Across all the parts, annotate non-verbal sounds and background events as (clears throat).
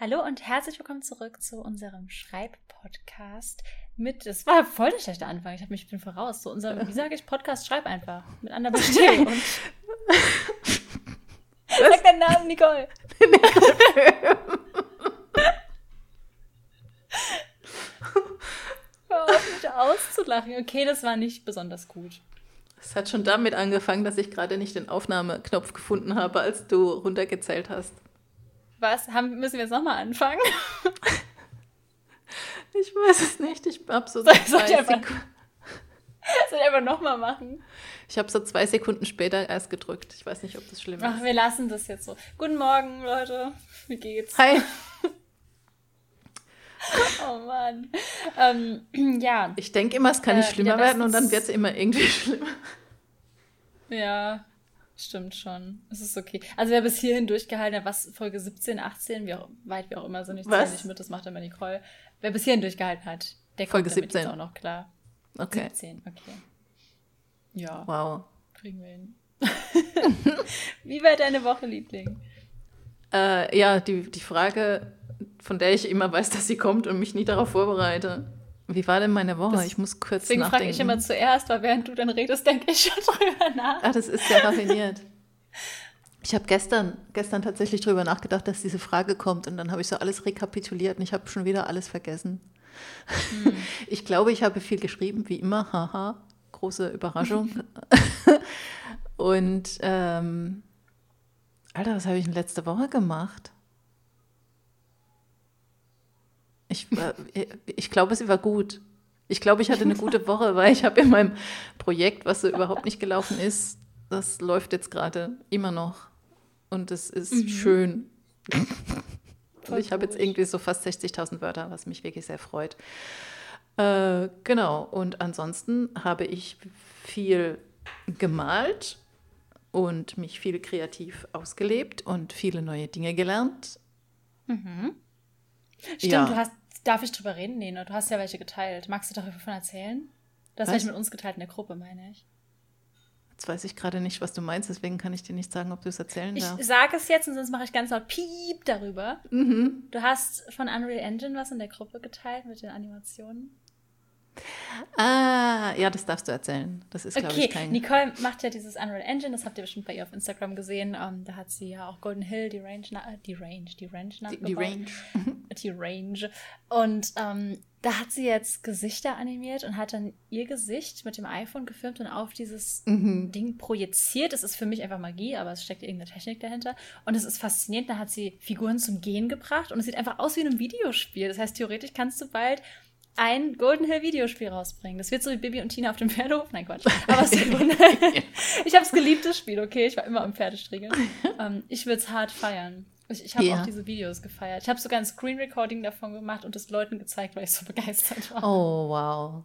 Hallo und herzlich willkommen zurück zu unserem Schreib-Podcast mit, das war voll der schlechte Anfang, ich, hab mich, ich bin voraus, zu unserem, wie sage ich, Podcast Schreib einfach, mit Anna Bestell (laughs) und Sag deinen Namen, Nicole. (laughs) Hör auf, mich auszulachen. Okay, das war nicht besonders gut. Es hat schon damit angefangen, dass ich gerade nicht den Aufnahmeknopf gefunden habe, als du runtergezählt hast. Was? Haben, müssen wir jetzt nochmal anfangen? (laughs) ich weiß es nicht. Ich habe so (laughs) soll ich einfach, soll ich einfach nochmal machen? Ich habe so zwei Sekunden später erst gedrückt. Ich weiß nicht, ob das schlimm Ach, ist. Ach, wir lassen das jetzt so. Guten Morgen, Leute. Wie geht's? Hi. (laughs) oh Mann. Ähm, (clears throat) ja. Ich denke immer, es kann nicht äh, schlimmer ja, werden und dann wird es immer irgendwie schlimmer. Ja, stimmt schon. Es ist okay. Also wer bis hierhin durchgehalten hat, was Folge 17, 18, wie auch, weit wir auch immer sind, ich zähle nicht mit, das macht immer Nicole. Wer bis hierhin durchgehalten hat, der Folge kommt 17 auch noch klar. Okay. 17, okay. Ja. Wow. Kriegen wir hin. (laughs) wie war deine Woche, Liebling? Äh, ja, die, die Frage, von der ich immer weiß, dass sie kommt und mich nie darauf vorbereite. Wie war denn meine Woche? Das, ich muss kurz deswegen nachdenken. Deswegen frage ich immer zuerst, weil während du dann redest, denke ich schon drüber nach. Ah, das ist sehr raffiniert. Ich habe gestern, gestern tatsächlich drüber nachgedacht, dass diese Frage kommt und dann habe ich so alles rekapituliert und ich habe schon wieder alles vergessen. Hm. (laughs) Ich glaube, ich habe viel geschrieben, wie immer, haha, große Überraschung. (laughs) und ähm, Alter, was habe ich denn letzte Woche gemacht? Ich, ich glaube, sie war gut. Ich glaube, ich hatte eine gute Woche, weil ich habe in meinem Projekt, was so überhaupt nicht gelaufen ist, das läuft jetzt gerade immer noch. Und es ist mhm. schön. also ich habe jetzt irgendwie so fast 60.000 Wörter, was mich wirklich sehr freut. Äh, genau, und ansonsten habe ich viel gemalt und mich viel kreativ ausgelebt und viele neue Dinge gelernt. Mhm. Stimmt, ja. du hast, darf ich drüber reden? Nee, ne? du hast ja welche geteilt. Magst du davon erzählen? Du hast welche mit uns geteilt in der Gruppe, meine ich. Jetzt weiß ich gerade nicht, was du meinst, deswegen kann ich dir nicht sagen, ob du es erzählen ich darfst. Ich sage es jetzt und sonst mache ich ganz laut Piep darüber. Mhm. Du hast von Unreal Engine was in der Gruppe geteilt mit den Animationen. Ah, ja, das darfst du erzählen. Das ist, glaube okay. ich, kein... Nicole macht ja dieses Unreal Engine, das habt ihr bestimmt bei ihr auf Instagram gesehen. Um, ähm, da hat sie ja auch Golden Hill, die Range, äh, die Range, die Range die, die Range. (laughs) die Range. Und um, ähm, da hat sie jetzt Gesichter animiert und hat dann ihr Gesicht mit dem iPhone gefilmt und auf dieses mhm. Ding projiziert. Es ist für mich einfach Magie, aber es steckt irgendeine Technik dahinter. Und es ist faszinierend. Da hat sie Figuren zum Gehen gebracht und es sieht einfach aus wie in einem Videospiel. Das heißt, theoretisch kannst du bald ein Golden Hill Videospiel rausbringen. Das wird so wie Bibi und Tina auf dem Pferdehof. Nein, Quatsch. (laughs) Aber es (laughs) ich habe es geliebt, das Spiel, okay? Ich war immer am Pferdestriegeln. Ähm, ich würde es hart feiern. Ich, ich habe ja. auch diese Videos gefeiert. Ich habe sogar ein Screen Recording davon gemacht und es Leuten gezeigt, weil ich so begeistert war. Oh, wow.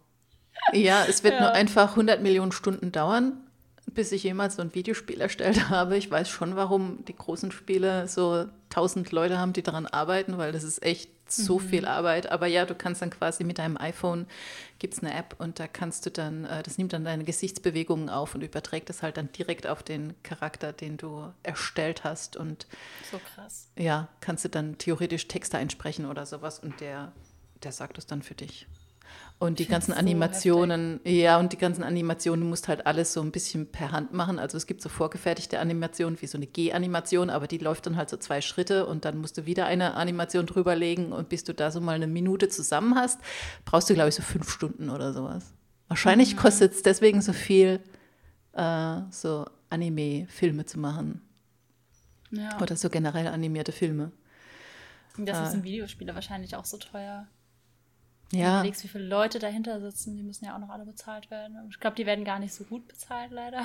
Ja, es wird ja. nur einfach 100 Millionen Stunden dauern, bis ich jemals so ein Videospiel erstellt (laughs) habe. Ich weiß schon, warum die großen Spiele so 1000 Leute haben, die daran arbeiten, weil das ist echt so mhm. viel Arbeit. Aber ja, du kannst dann quasi mit deinem iPhone, gibt es eine App und da kannst du dann, äh, das nimmt dann deine Gesichtsbewegungen auf und überträgt es halt dann direkt auf den Charakter, den du erstellt hast. Und so krass. Ja, kannst du dann theoretisch Texte einsprechen oder sowas und der, der sagt es dann für dich. Und die ganzen Animationen, so ja, und die ganzen Animationen, du musst halt alles so ein bisschen per Hand machen. Also es gibt so vorgefertigte Animationen, wie so eine G-Animation, aber die läuft dann halt so zwei Schritte und dann musst du wieder eine Animation drüberlegen und bis du da so mal eine Minute zusammen hast, brauchst du, glaube ich, so fünf Stunden oder sowas. Wahrscheinlich mhm. kostet es deswegen so viel, äh, so Anime-Filme zu machen. Ja. Oder so generell animierte Filme. Das äh, ist im Videospiele wahrscheinlich auch so teuer. Ja. Du überlegst, wie viele Leute dahinter sitzen, die müssen ja auch noch alle bezahlt werden. Ich glaube, die werden gar nicht so gut bezahlt, leider.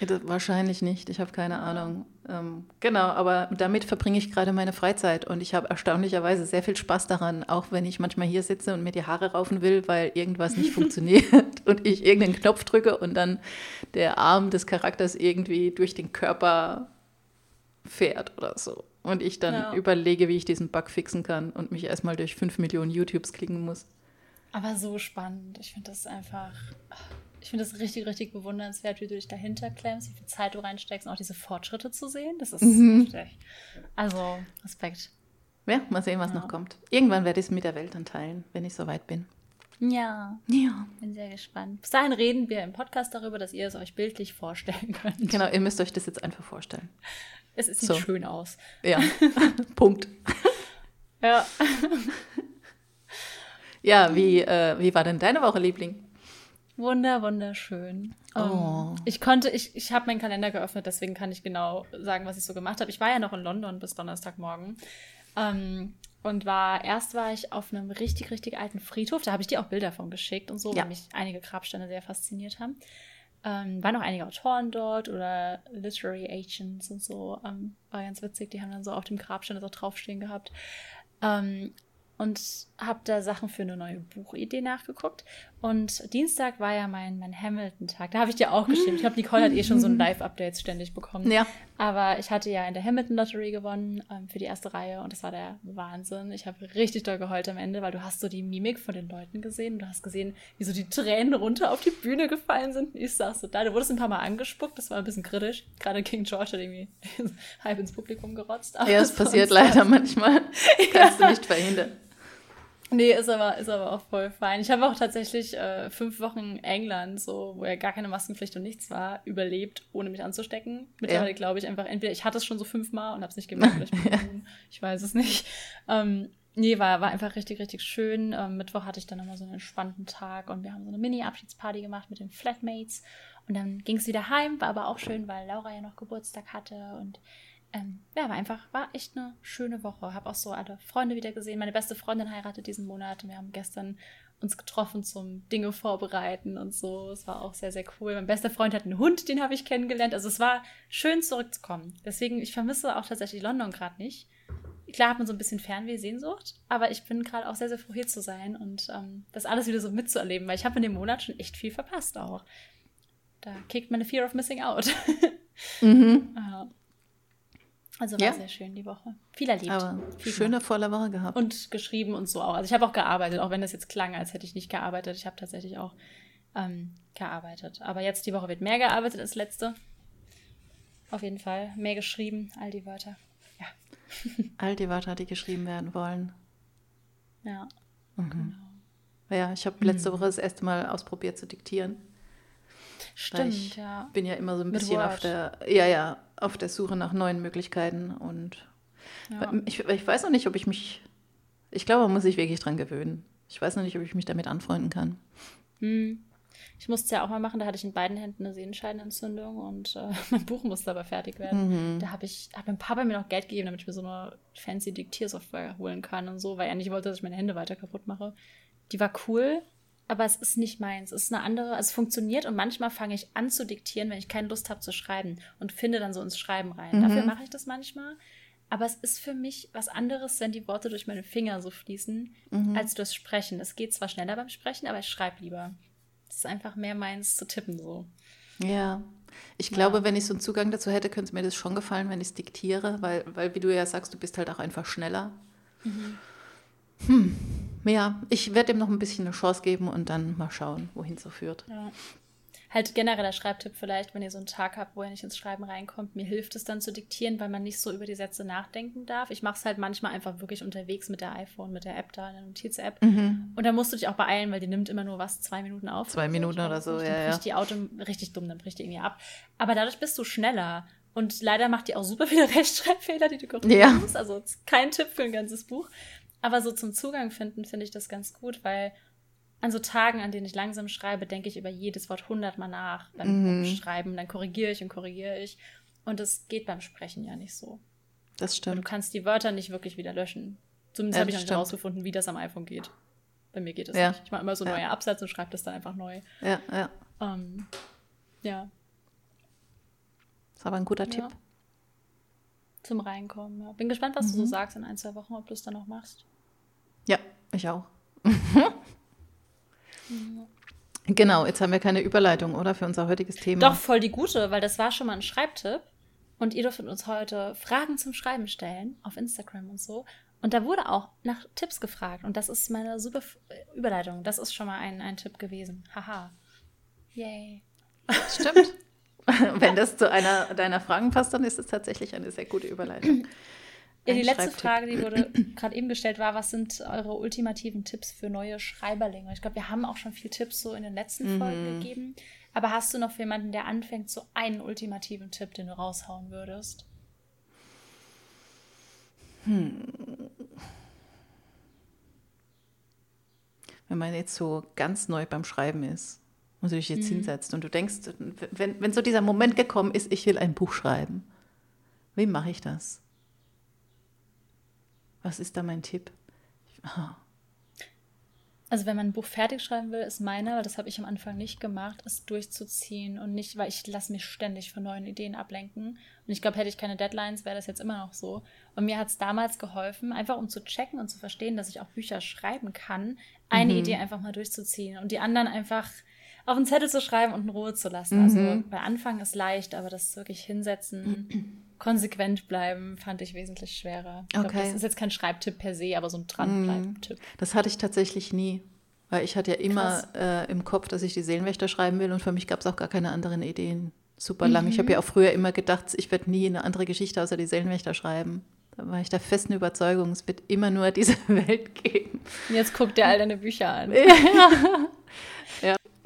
Ja, wahrscheinlich nicht, ich habe keine. Ahnung. Ähm, genau, aber damit verbringe ich gerade meine Freizeit und ich habe erstaunlicherweise sehr viel Spaß daran, auch wenn ich manchmal hier sitze und mir die Haare raufen will, weil irgendwas nicht (laughs) funktioniert (laughs) und ich irgendeinen Knopf drücke und dann der Arm des Charakters irgendwie durch den Körper fährt oder so. Und ich dann ja. überlege, wie ich diesen Bug fixen kann und mich erstmal durch fünf Millionen YouTubes klicken muss. Aber so spannend. Ich finde das einfach. Ich finde das richtig, richtig bewundernswert, wie du dich dahinter klemmst, wie viel Zeit du reinsteckst und auch diese Fortschritte zu sehen. Das ist mhm. heftig. Also, Respekt. Ja, mal sehen, was ja. noch kommt. Irgendwann werde ich es mit der Welt dann teilen, wenn ich soweit bin. Ja. Ja. Bin sehr gespannt. Bis dahin reden wir im Podcast darüber, dass ihr es euch bildlich vorstellen könnt. Genau, ihr müsst euch das jetzt einfach vorstellen. Es sieht so. schön aus. Ja. (laughs) Punkt. Ja. (laughs) ja, wie, äh, wie war denn deine Woche, Liebling? Wunder, wunderschön. Oh. Um, ich konnte, ich, ich habe meinen Kalender geöffnet, deswegen kann ich genau sagen, was ich so gemacht habe. Ich war ja noch in London bis Donnerstagmorgen. Ähm, und war, erst war ich auf einem richtig, richtig alten Friedhof. Da habe ich dir auch Bilder von geschickt und so, ja. weil mich einige Grabsteine sehr fasziniert haben. Ähm, waren auch einige Autoren dort oder Literary Agents und so. Ähm, war ganz witzig, die haben dann so auf dem Grabstein das auch draufstehen gehabt. Ähm, und habe da Sachen für eine neue Buchidee nachgeguckt. Und Dienstag war ja mein, mein Hamilton-Tag. Da habe ich dir auch geschrieben. Ich glaube, Nicole hat eh schon so ein (laughs) Live-Update ständig bekommen. Ja. Aber ich hatte ja in der Hamilton-Lottery gewonnen ähm, für die erste Reihe und das war der Wahnsinn. Ich habe richtig doll geheult am Ende, weil du hast so die Mimik von den Leuten gesehen. Du hast gesehen, wie so die Tränen runter auf die Bühne gefallen sind. Ich saß so da. Du wurdest ein paar Mal angespuckt. Das war ein bisschen kritisch. Gerade King George hat irgendwie (laughs) halb ins Publikum gerotzt. Aber ja, es passiert leider manchmal. (laughs) Kannst ja. du nicht verhindern. Nee, ist aber, ist aber auch voll fein. Ich habe auch tatsächlich äh, fünf Wochen England, so, wo ja gar keine Maskenpflicht und nichts war, überlebt, ohne mich anzustecken. Mittlerweile ja. glaube ich einfach, entweder ich hatte es schon so fünfmal und habe es nicht gemerkt, oder ich, bin (laughs) ich weiß es nicht. Ähm, nee, war, war einfach richtig, richtig schön. Ähm, Mittwoch hatte ich dann nochmal so einen entspannten Tag und wir haben so eine Mini-Abschiedsparty gemacht mit den Flatmates. Und dann ging es wieder heim, war aber auch schön, weil Laura ja noch Geburtstag hatte und ähm, ja, war einfach, war echt eine schöne Woche. Habe auch so alle Freunde wieder gesehen. Meine beste Freundin heiratet diesen Monat wir haben gestern uns getroffen zum Dinge vorbereiten und so. Es war auch sehr, sehr cool. Mein bester Freund hat einen Hund, den habe ich kennengelernt. Also es war schön zurückzukommen. Deswegen, ich vermisse auch tatsächlich London gerade nicht. Klar hat man so ein bisschen Fernweh-Sehnsucht, aber ich bin gerade auch sehr, sehr froh hier zu sein und ähm, das alles wieder so mitzuerleben, weil ich habe in dem Monat schon echt viel verpasst auch. Da kickt meine Fear of Missing Out. (laughs) mhm. ja. Also war ja. sehr schön die Woche. Viel erlebt. Aber Viel schöne volle Woche gehabt. Und geschrieben und so auch. Also ich habe auch gearbeitet, auch wenn das jetzt klang, als hätte ich nicht gearbeitet. Ich habe tatsächlich auch ähm, gearbeitet. Aber jetzt die Woche wird mehr gearbeitet als letzte. Auf jeden Fall. Mehr geschrieben, all die Wörter. Ja. (laughs) all die Wörter, die geschrieben werden wollen. Ja. Mhm. Genau. Ja, ich habe letzte mhm. Woche das erste Mal ausprobiert zu diktieren. Stimmt, ich ja. bin ja immer so ein bisschen auf der, ja, ja, auf der Suche nach neuen Möglichkeiten und ja. ich, ich weiß noch nicht, ob ich mich, ich glaube, man muss sich wirklich dran gewöhnen. Ich weiß noch nicht, ob ich mich damit anfreunden kann. Hm. Ich musste es ja auch mal machen, da hatte ich in beiden Händen eine Sehenscheidenentzündung und äh, (laughs) mein Buch musste aber fertig werden. Mhm. Da habe ich, habe mein Papa mir noch Geld gegeben, damit ich mir so eine fancy Diktiersoftware holen kann und so, weil er nicht wollte, dass ich meine Hände weiter kaputt mache. Die war cool, aber es ist nicht meins. Es ist eine andere, also es funktioniert und manchmal fange ich an zu diktieren, wenn ich keine Lust habe zu schreiben und finde dann so ins Schreiben rein. Mhm. Dafür mache ich das manchmal. Aber es ist für mich was anderes, wenn die Worte durch meine Finger so fließen, mhm. als durchs Sprechen. Es geht zwar schneller beim Sprechen, aber ich schreibe lieber. Es ist einfach mehr meins zu tippen so. Ja. Ich glaube, ja. wenn ich so einen Zugang dazu hätte, könnte mir das schon gefallen, wenn ich es diktiere, weil, weil, wie du ja sagst, du bist halt auch einfach schneller. Mhm. Hm ja, ich werde dem noch ein bisschen eine Chance geben und dann mal schauen, wohin es so führt. Ja. Halt genereller Schreibtipp vielleicht, wenn ihr so einen Tag habt, wo ihr nicht ins Schreiben reinkommt. Mir hilft es dann zu diktieren, weil man nicht so über die Sätze nachdenken darf. Ich mache es halt manchmal einfach wirklich unterwegs mit der iPhone, mit der App da, in der Notiz-App. Mhm. Und da musst du dich auch beeilen, weil die nimmt immer nur was, zwei Minuten auf. Zwei Minuten oder so, ja. Dann bricht die Auto richtig dumm, dann bricht die irgendwie ab. Aber dadurch bist du schneller. Und leider macht die auch super viele (laughs) Rechtschreibfehler, die du korrigieren ja. musst. Also kein Tipp für ein ganzes Buch. Aber so zum Zugang finden finde ich das ganz gut, weil an so Tagen, an denen ich langsam schreibe, denke ich über jedes Wort hundertmal nach beim, mhm. Schreiben. Dann korrigiere ich und korrigiere ich. Und das geht beim Sprechen ja nicht so. Das stimmt. Und du kannst die Wörter nicht wirklich wieder löschen. Zumindest ja, habe ich noch nicht herausgefunden, wie das am iPhone geht. Bei mir geht das ja. nicht. Ich mache immer so ja. neue Absätze und schreibe das dann einfach neu. Ja, ja. Ähm, ja. Das ist aber ein guter ja. Tipp. Zum Reinkommen, ja. Bin gespannt, was mhm. du so mhm. sagst in ein, zwei Wochen, ob du es dann noch machst. Ja, ich auch. Genau, jetzt haben wir keine Überleitung, oder? Für unser heutiges Thema. Doch, voll die gute, weil das war schon mal ein Schreibtipp. Und ihr dürft uns heute Fragen zum Schreiben stellen auf Instagram und so. Und da wurde auch nach Tipps gefragt. Und das ist meine super Überleitung. Das ist schon mal ein, ein Tipp gewesen. Haha. Yay. Stimmt. (laughs) (laughs) Wenn das zu einer deiner Fragen passt, dann ist es tatsächlich eine sehr gute Überleitung. (clears throat) Ja, die letzte Frage, die wurde (clears throat) gerade eben gestellt, war, was sind eure ultimativen Tipps für neue Schreiberlinge? Ich glaube, wir haben auch schon viel Tipps so in den letzten mhm. Folgen gegeben. Aber hast du noch für jemanden, der anfängt, so einen ultimativen Tipp, den du raushauen würdest? Hm. Wenn man jetzt so ganz neu beim Schreiben ist und sich jetzt mhm. hinsetzt und du denkst, wenn, wenn so dieser Moment gekommen ist, ich will ein Buch schreiben, wie mache ich das? Was ist da mein Tipp? Also wenn man ein Buch fertig schreiben will, ist meiner, weil das habe ich am Anfang nicht gemacht, es durchzuziehen und nicht, weil ich lasse mich ständig von neuen Ideen ablenken. Und ich glaube, hätte ich keine Deadlines, wäre das jetzt immer noch so. Und mir hat es damals geholfen, einfach um zu checken und zu verstehen, dass ich auch Bücher schreiben kann, eine mhm. Idee einfach mal durchzuziehen und die anderen einfach auf einen Zettel zu schreiben und in Ruhe zu lassen. Also mhm. Also bei Anfang ist leicht, aber das wirklich hinsetzen (clears throat) konsequent bleiben fand ich wesentlich schwerer. Ich okay. Glaub, das ist jetzt kein Schreibtipp per se, aber so ein Dranbleiben-Tipp. Das hatte ich tatsächlich nie. Weil ich hatte ja immer äh, im Kopf, dass ich die Seelenwächter schreiben will und für mich gab es auch gar keine anderen Ideen. Super lang. Mhm. Ich habe ja auch früher immer gedacht, ich werde nie eine andere Geschichte außer die Seelenwächter schreiben. Da war ich der festen Überzeugung, es wird immer nur diese (laughs) Welt geben. Jetzt guckt er all deine Bücher an. ja. (laughs)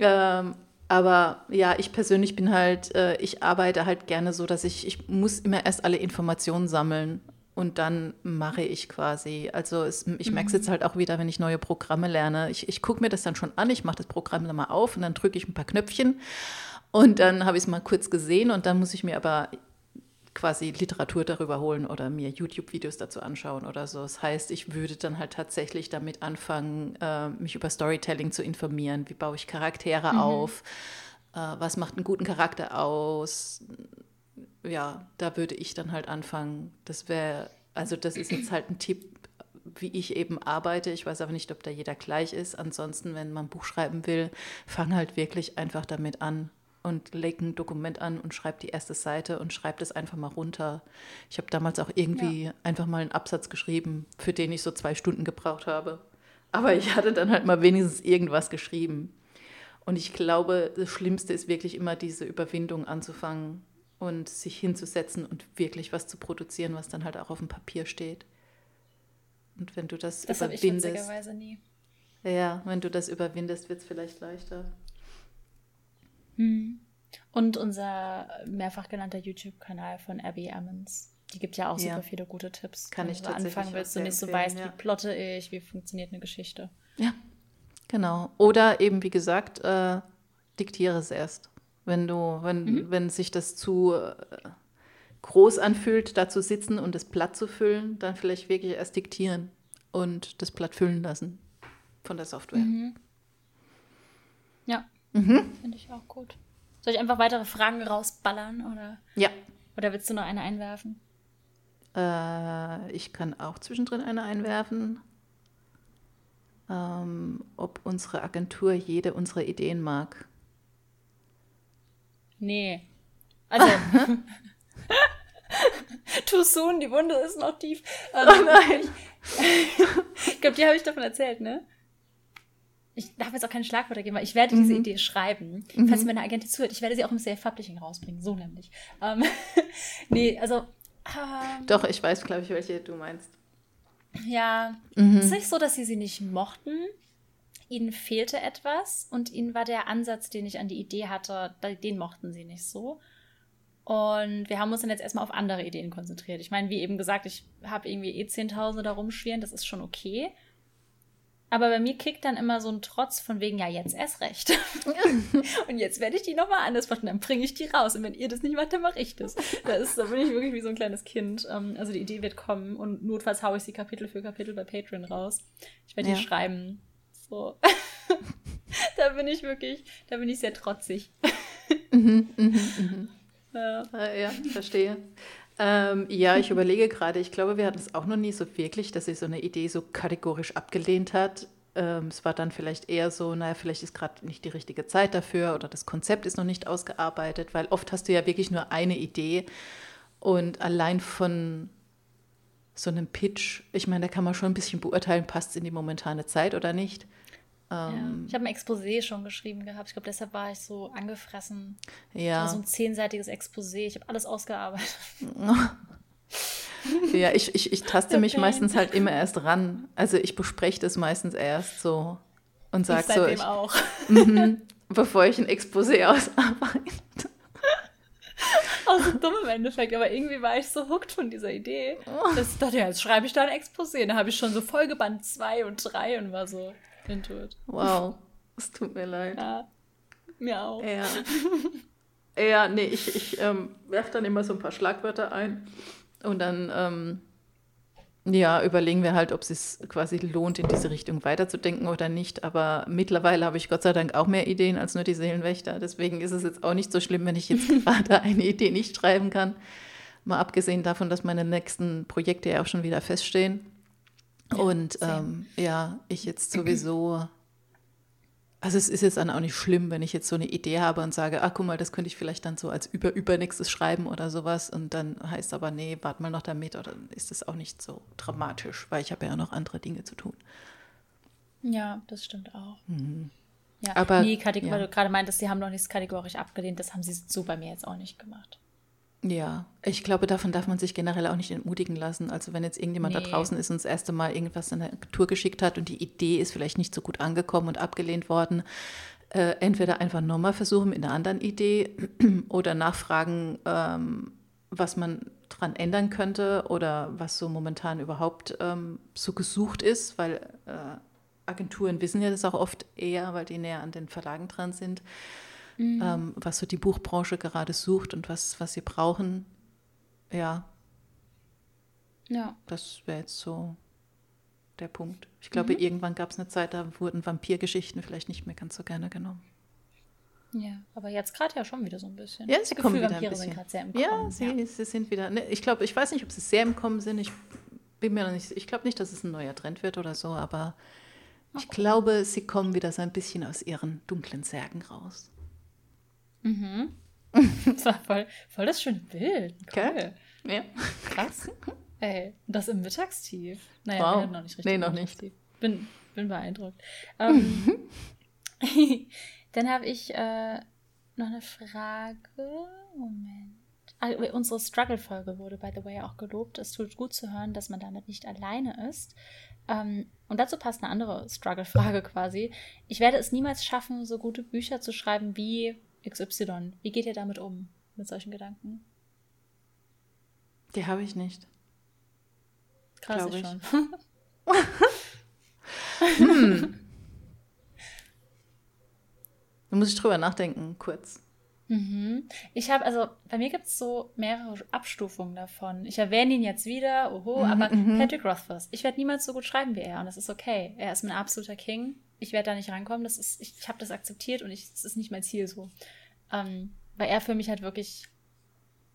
Ähm, aber ja, ich persönlich bin halt, äh, ich arbeite halt gerne so, dass ich, ich muss immer erst alle Informationen sammeln und dann mache ich quasi. Also es, ich merke es jetzt mhm. halt auch wieder, wenn ich neue Programme lerne. Ich, ich gucke mir das dann schon an, ich mache das Programm dann mal auf und dann drücke ich ein paar Knöpfchen und dann habe ich es mal kurz gesehen und dann muss ich mir aber quasi Literatur darüber holen oder mir YouTube-Videos dazu anschauen oder so. Das heißt, ich würde dann halt tatsächlich damit anfangen, äh, mich über Storytelling zu informieren. Wie baue ich Charaktere mhm. auf? Äh, was macht einen guten Charakter aus? Ja, da würde ich dann halt anfangen. Das wäre, also das ist jetzt halt ein Tipp, wie ich eben arbeite. Ich weiß aber nicht, ob da jeder gleich ist. Ansonsten, wenn man ein Buch schreiben will, fang halt wirklich einfach damit an und leg ein Dokument an und schreib die erste Seite und schreib das einfach mal runter. Ich habe damals auch irgendwie ja. einfach mal einen Absatz geschrieben, für den ich so zwei Stunden gebraucht habe. Aber ich hatte dann halt mal wenigstens irgendwas geschrieben. Und ich glaube, das Schlimmste ist wirklich immer diese Überwindung anzufangen und sich hinzusetzen und wirklich was zu produzieren, was dann halt auch auf dem Papier steht. Und wenn du das, das überwindest. Ich nie. Ja, wenn du das überwindest, wird es vielleicht leichter. Hm. Und unser mehrfach genannter YouTube-Kanal von Abby Ammons. Die gibt ja auch ja. super viele gute Tipps. Kann Wenn ich du anfangen willst und nicht so weißt, ja. wie plotte ich, wie funktioniert eine Geschichte. Ja, genau. Oder eben, wie gesagt, äh, diktiere es erst. Wenn du, wenn, mhm. wenn sich das zu äh, groß anfühlt, da zu sitzen und das Blatt zu füllen, dann vielleicht wirklich erst diktieren und das Blatt füllen lassen von der Software. Mhm. Mhm. Finde ich auch gut. Soll ich einfach weitere Fragen rausballern? Oder? Ja. Oder willst du noch eine einwerfen? Äh, ich kann auch zwischendrin eine einwerfen. Ähm, ob unsere Agentur jede unserer Ideen mag. Nee. Also. (laughs) (laughs) Too soon, die Wunde ist noch tief. Also, oh nein. (laughs) Ich, ich glaube, die habe ich davon erzählt, ne? Ich darf jetzt auch keine Schlagwörter geben, weil ich werde diese mhm. Idee schreiben. Mhm. Falls meine Agentin zuhört, ich werde sie auch im Self-Publishing rausbringen, so nämlich. Ähm, (laughs) nee, also. Ähm, Doch, ich weiß, glaube ich, welche du meinst. Ja, mhm. es ist nicht so, dass sie sie nicht mochten. Ihnen fehlte etwas und ihnen war der Ansatz, den ich an die Idee hatte, den mochten sie nicht so. Und wir haben uns dann jetzt erstmal auf andere Ideen konzentriert. Ich meine, wie eben gesagt, ich habe irgendwie eh 10.000 da rumschwirren, das ist schon okay. Aber bei mir kickt dann immer so ein Trotz von wegen, ja, jetzt erst recht. (laughs) und jetzt werde ich die nochmal anders machen, dann bringe ich die raus. Und wenn ihr das nicht macht, dann mache ich das. Da, ist, da bin ich wirklich wie so ein kleines Kind. Ähm, also die Idee wird kommen und notfalls haue ich sie Kapitel für Kapitel bei Patreon raus. Ich werde ja. die schreiben. So. (laughs) da bin ich wirklich, da bin ich sehr trotzig. mhm, mhm, mhm. Ja. ja, verstehe. Ähm, ja, ich überlege gerade, ich glaube, wir hatten es auch noch nie so wirklich, dass sie so eine Idee so kategorisch abgelehnt hat. Ähm, es war dann vielleicht eher so, naja, vielleicht ist gerade nicht die richtige Zeit dafür oder das Konzept ist noch nicht ausgearbeitet, weil oft hast du ja wirklich nur eine Idee und allein von so einem Pitch, ich meine, da kann man schon ein bisschen beurteilen, passt es in die momentane Zeit oder nicht. Ja. Ähm, ich habe ein Exposé schon geschrieben gehabt. Ich glaube, deshalb war ich so angefressen. Ja. so ein zehnseitiges Exposé. Ich habe alles ausgearbeitet. (laughs) Ja, ich, ich, ich taste mich meistens halt immer erst ran. Also ich bespreche das meistens erst so und sage so. Ich, auch. (laughs) Mm bevor ich ein Exposé ausarbeite. Auch so dumm im Endeffekt, aber irgendwie war ich so hooked von dieser Idee. Oh. Das dachte ja, jetzt schreibe ich da ein Exposé. Da habe ich schon so Folgeband 2 und 3 und war so into it. Wow, es tut mir leid. Ja, mir auch. Ja, ja nee, ich, ich ähm, werfe dann immer so ein paar Schlagwörter ein und dann ähm, ja, überlegen wir halt, ob es sich quasi lohnt, in diese Richtung weiterzudenken oder nicht. Aber mittlerweile habe ich Gott sei Dank auch mehr Ideen als nur die Seelenwächter. Deswegen ist es jetzt auch nicht so schlimm, wenn ich jetzt (laughs) gerade eine Idee nicht schreiben kann. Mal abgesehen davon, dass meine nächsten Projekte ja auch schon wieder feststehen. Ja, Und ähm, ja, ich jetzt sowieso also es ist jetzt dann auch nicht schlimm, wenn ich jetzt so eine Idee habe und sage, ah, guck mal, das könnte ich vielleicht dann so als über übernächstes schreiben oder sowas und dann heißt aber, nee, warte mal noch damit oder dann ist das auch nicht so dramatisch, weil ich habe ja auch noch andere Dinge zu tun. Ja, das stimmt auch. Mhm. Ja, aber nee, ja. weil du gerade meintest, sie haben noch nichts kategorisch abgelehnt, das haben sie so bei mir jetzt auch nicht gemacht. Ja, ich glaube, davon darf man sich generell auch nicht entmutigen lassen. Also wenn jetzt irgendjemand nee. da draußen ist und das erste Mal irgendwas in der Tour geschickt hat und die Idee ist vielleicht nicht so gut angekommen und abgelehnt worden, äh, entweder einfach nochmal versuchen mit einer anderen Idee (clears throat) oder nachfragen, ähm, was man dran ändern könnte oder was so momentan überhaupt ähm, so gesucht ist, weil äh, Agenturen wissen ja das auch oft eher, weil die näher an den Verlagen dran sind mhm. ähm, was so die Buchbranche gerade sucht und was, was sie brauchen. Ja. Ja. Das wäre jetzt so der Punkt. Ich glaube, mhm. irgendwann gab es eine Zeit, da wurden Vampirgeschichten vielleicht nicht mehr ganz so gerne genommen. Ja, aber jetzt gerade ja schon wieder so ein bisschen. Ja, sie kommen Gefühl, wieder Vampire ein bisschen. Sind sehr im Kommen. Ja, sie, ja. sie sind wieder. Ne, ich glaube, ich weiß nicht, ob sie sehr im Kommen sind. Ich bin mir noch nicht. Ich glaube nicht, dass es ein neuer Trend wird oder so, aber ich glaube, sie kommen wieder so ein bisschen aus ihren dunklen Särgen raus. Mhm. Das (laughs) war voll, voll das schöne Bild. Cool. Okay. Ja. Krass. Ey, das im Mittagstief. Naja, wow. noch nicht richtig. Nee, noch nicht. Bin, bin beeindruckt. (laughs) Ähm, (laughs) dann habe ich äh, noch eine Frage. Moment. Ah, unsere Struggle-Folge wurde, by the way, auch gelobt. Es tut gut zu hören, dass man damit nicht alleine ist. Ähm, und dazu passt eine andere Struggle-Frage quasi. Ich werde es niemals schaffen, so gute Bücher zu schreiben wie XY. Wie geht ihr damit um, mit solchen Gedanken? Die habe ich nicht. Krass, ich, ich schon. hm. (laughs) Da muss ich drüber nachdenken, kurz. Mhm. Ich habe, also bei mir gibt es so mehrere Abstufungen davon. Ich erwähne ihn jetzt wieder, oho, mhm, aber mhm. Patrick Rothfuss. Ich werde niemals so gut schreiben wie er und das ist okay. Er ist mein absoluter King ich werde da nicht rankommen. Das ist, ich, ich habe das akzeptiert und es ist nicht mein Ziel so. Ähm, weil er für mich halt wirklich,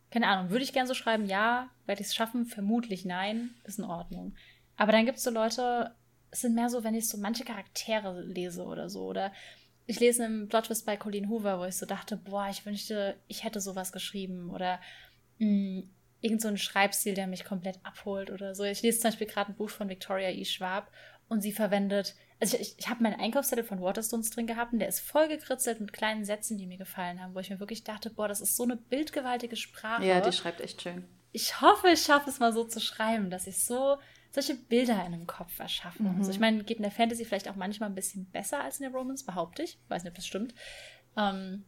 keine Ahnung, würde ich gern so schreiben, ja, werde ich es schaffen? Vermutlich nein, ist in Ordnung. Aber dann gibt es so Leute, es sind mehr so, wenn ich so manche Charaktere lese oder so. Oder ich lese einen Plotwist bei Colleen Hoover, wo ich so dachte, boah, ich wünschte, ich hätte sowas geschrieben. Oder mh, mm, irgend so ein Schreibstil, der mich komplett abholt oder so. Ich lese zum Beispiel gerade ein Buch von Victoria E. Schwab und sie verwendet also ich, ich habe meinen Einkaufszettel von Waterstones drin gehabt und der ist voll gekritzelt mit kleinen Sätzen, die mir gefallen haben, wo ich mir wirklich dachte, boah, das ist so eine bildgewaltige Sprache. Ja, die schreibt echt schön. Ich hoffe, ich schaffe es mal so zu schreiben, dass ich so solche Bilder in einem Kopf erschaffe. Mhm. Also ich meine, geht in der Fantasy vielleicht auch manchmal ein bisschen besser als in der Romance, behaupte ich. Weiß nicht, ob das stimmt. Ähm,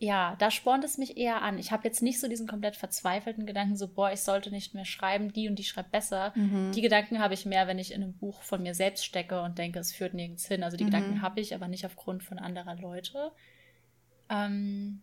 ja, da spornt es mich eher an. Ich habe jetzt nicht so diesen komplett verzweifelten Gedanken, so, boah, ich sollte nicht mehr schreiben, die und die schreibt besser. Mhm. Die Gedanken habe ich mehr, wenn ich in einem Buch von mir selbst stecke und denke, es führt nirgends hin. Also die mhm. Gedanken habe ich, aber nicht aufgrund von anderer Leute. Ähm,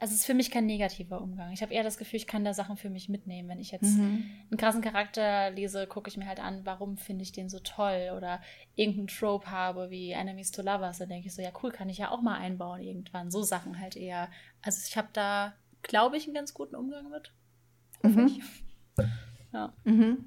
also es ist für mich kein negativer Umgang. Ich habe eher das Gefühl, ich kann da Sachen für mich mitnehmen. Wenn ich jetzt mhm. einen krassen Charakter lese, gucke ich mir halt an, warum finde ich den so toll oder irgendeinen Trope habe wie Enemies to Lovers, dann denke ich so, ja cool, kann ich ja auch mal einbauen irgendwann. So Sachen halt eher. Also ich habe da, glaube ich, einen ganz guten Umgang mit. Mhm. (laughs) Ja. Mhm.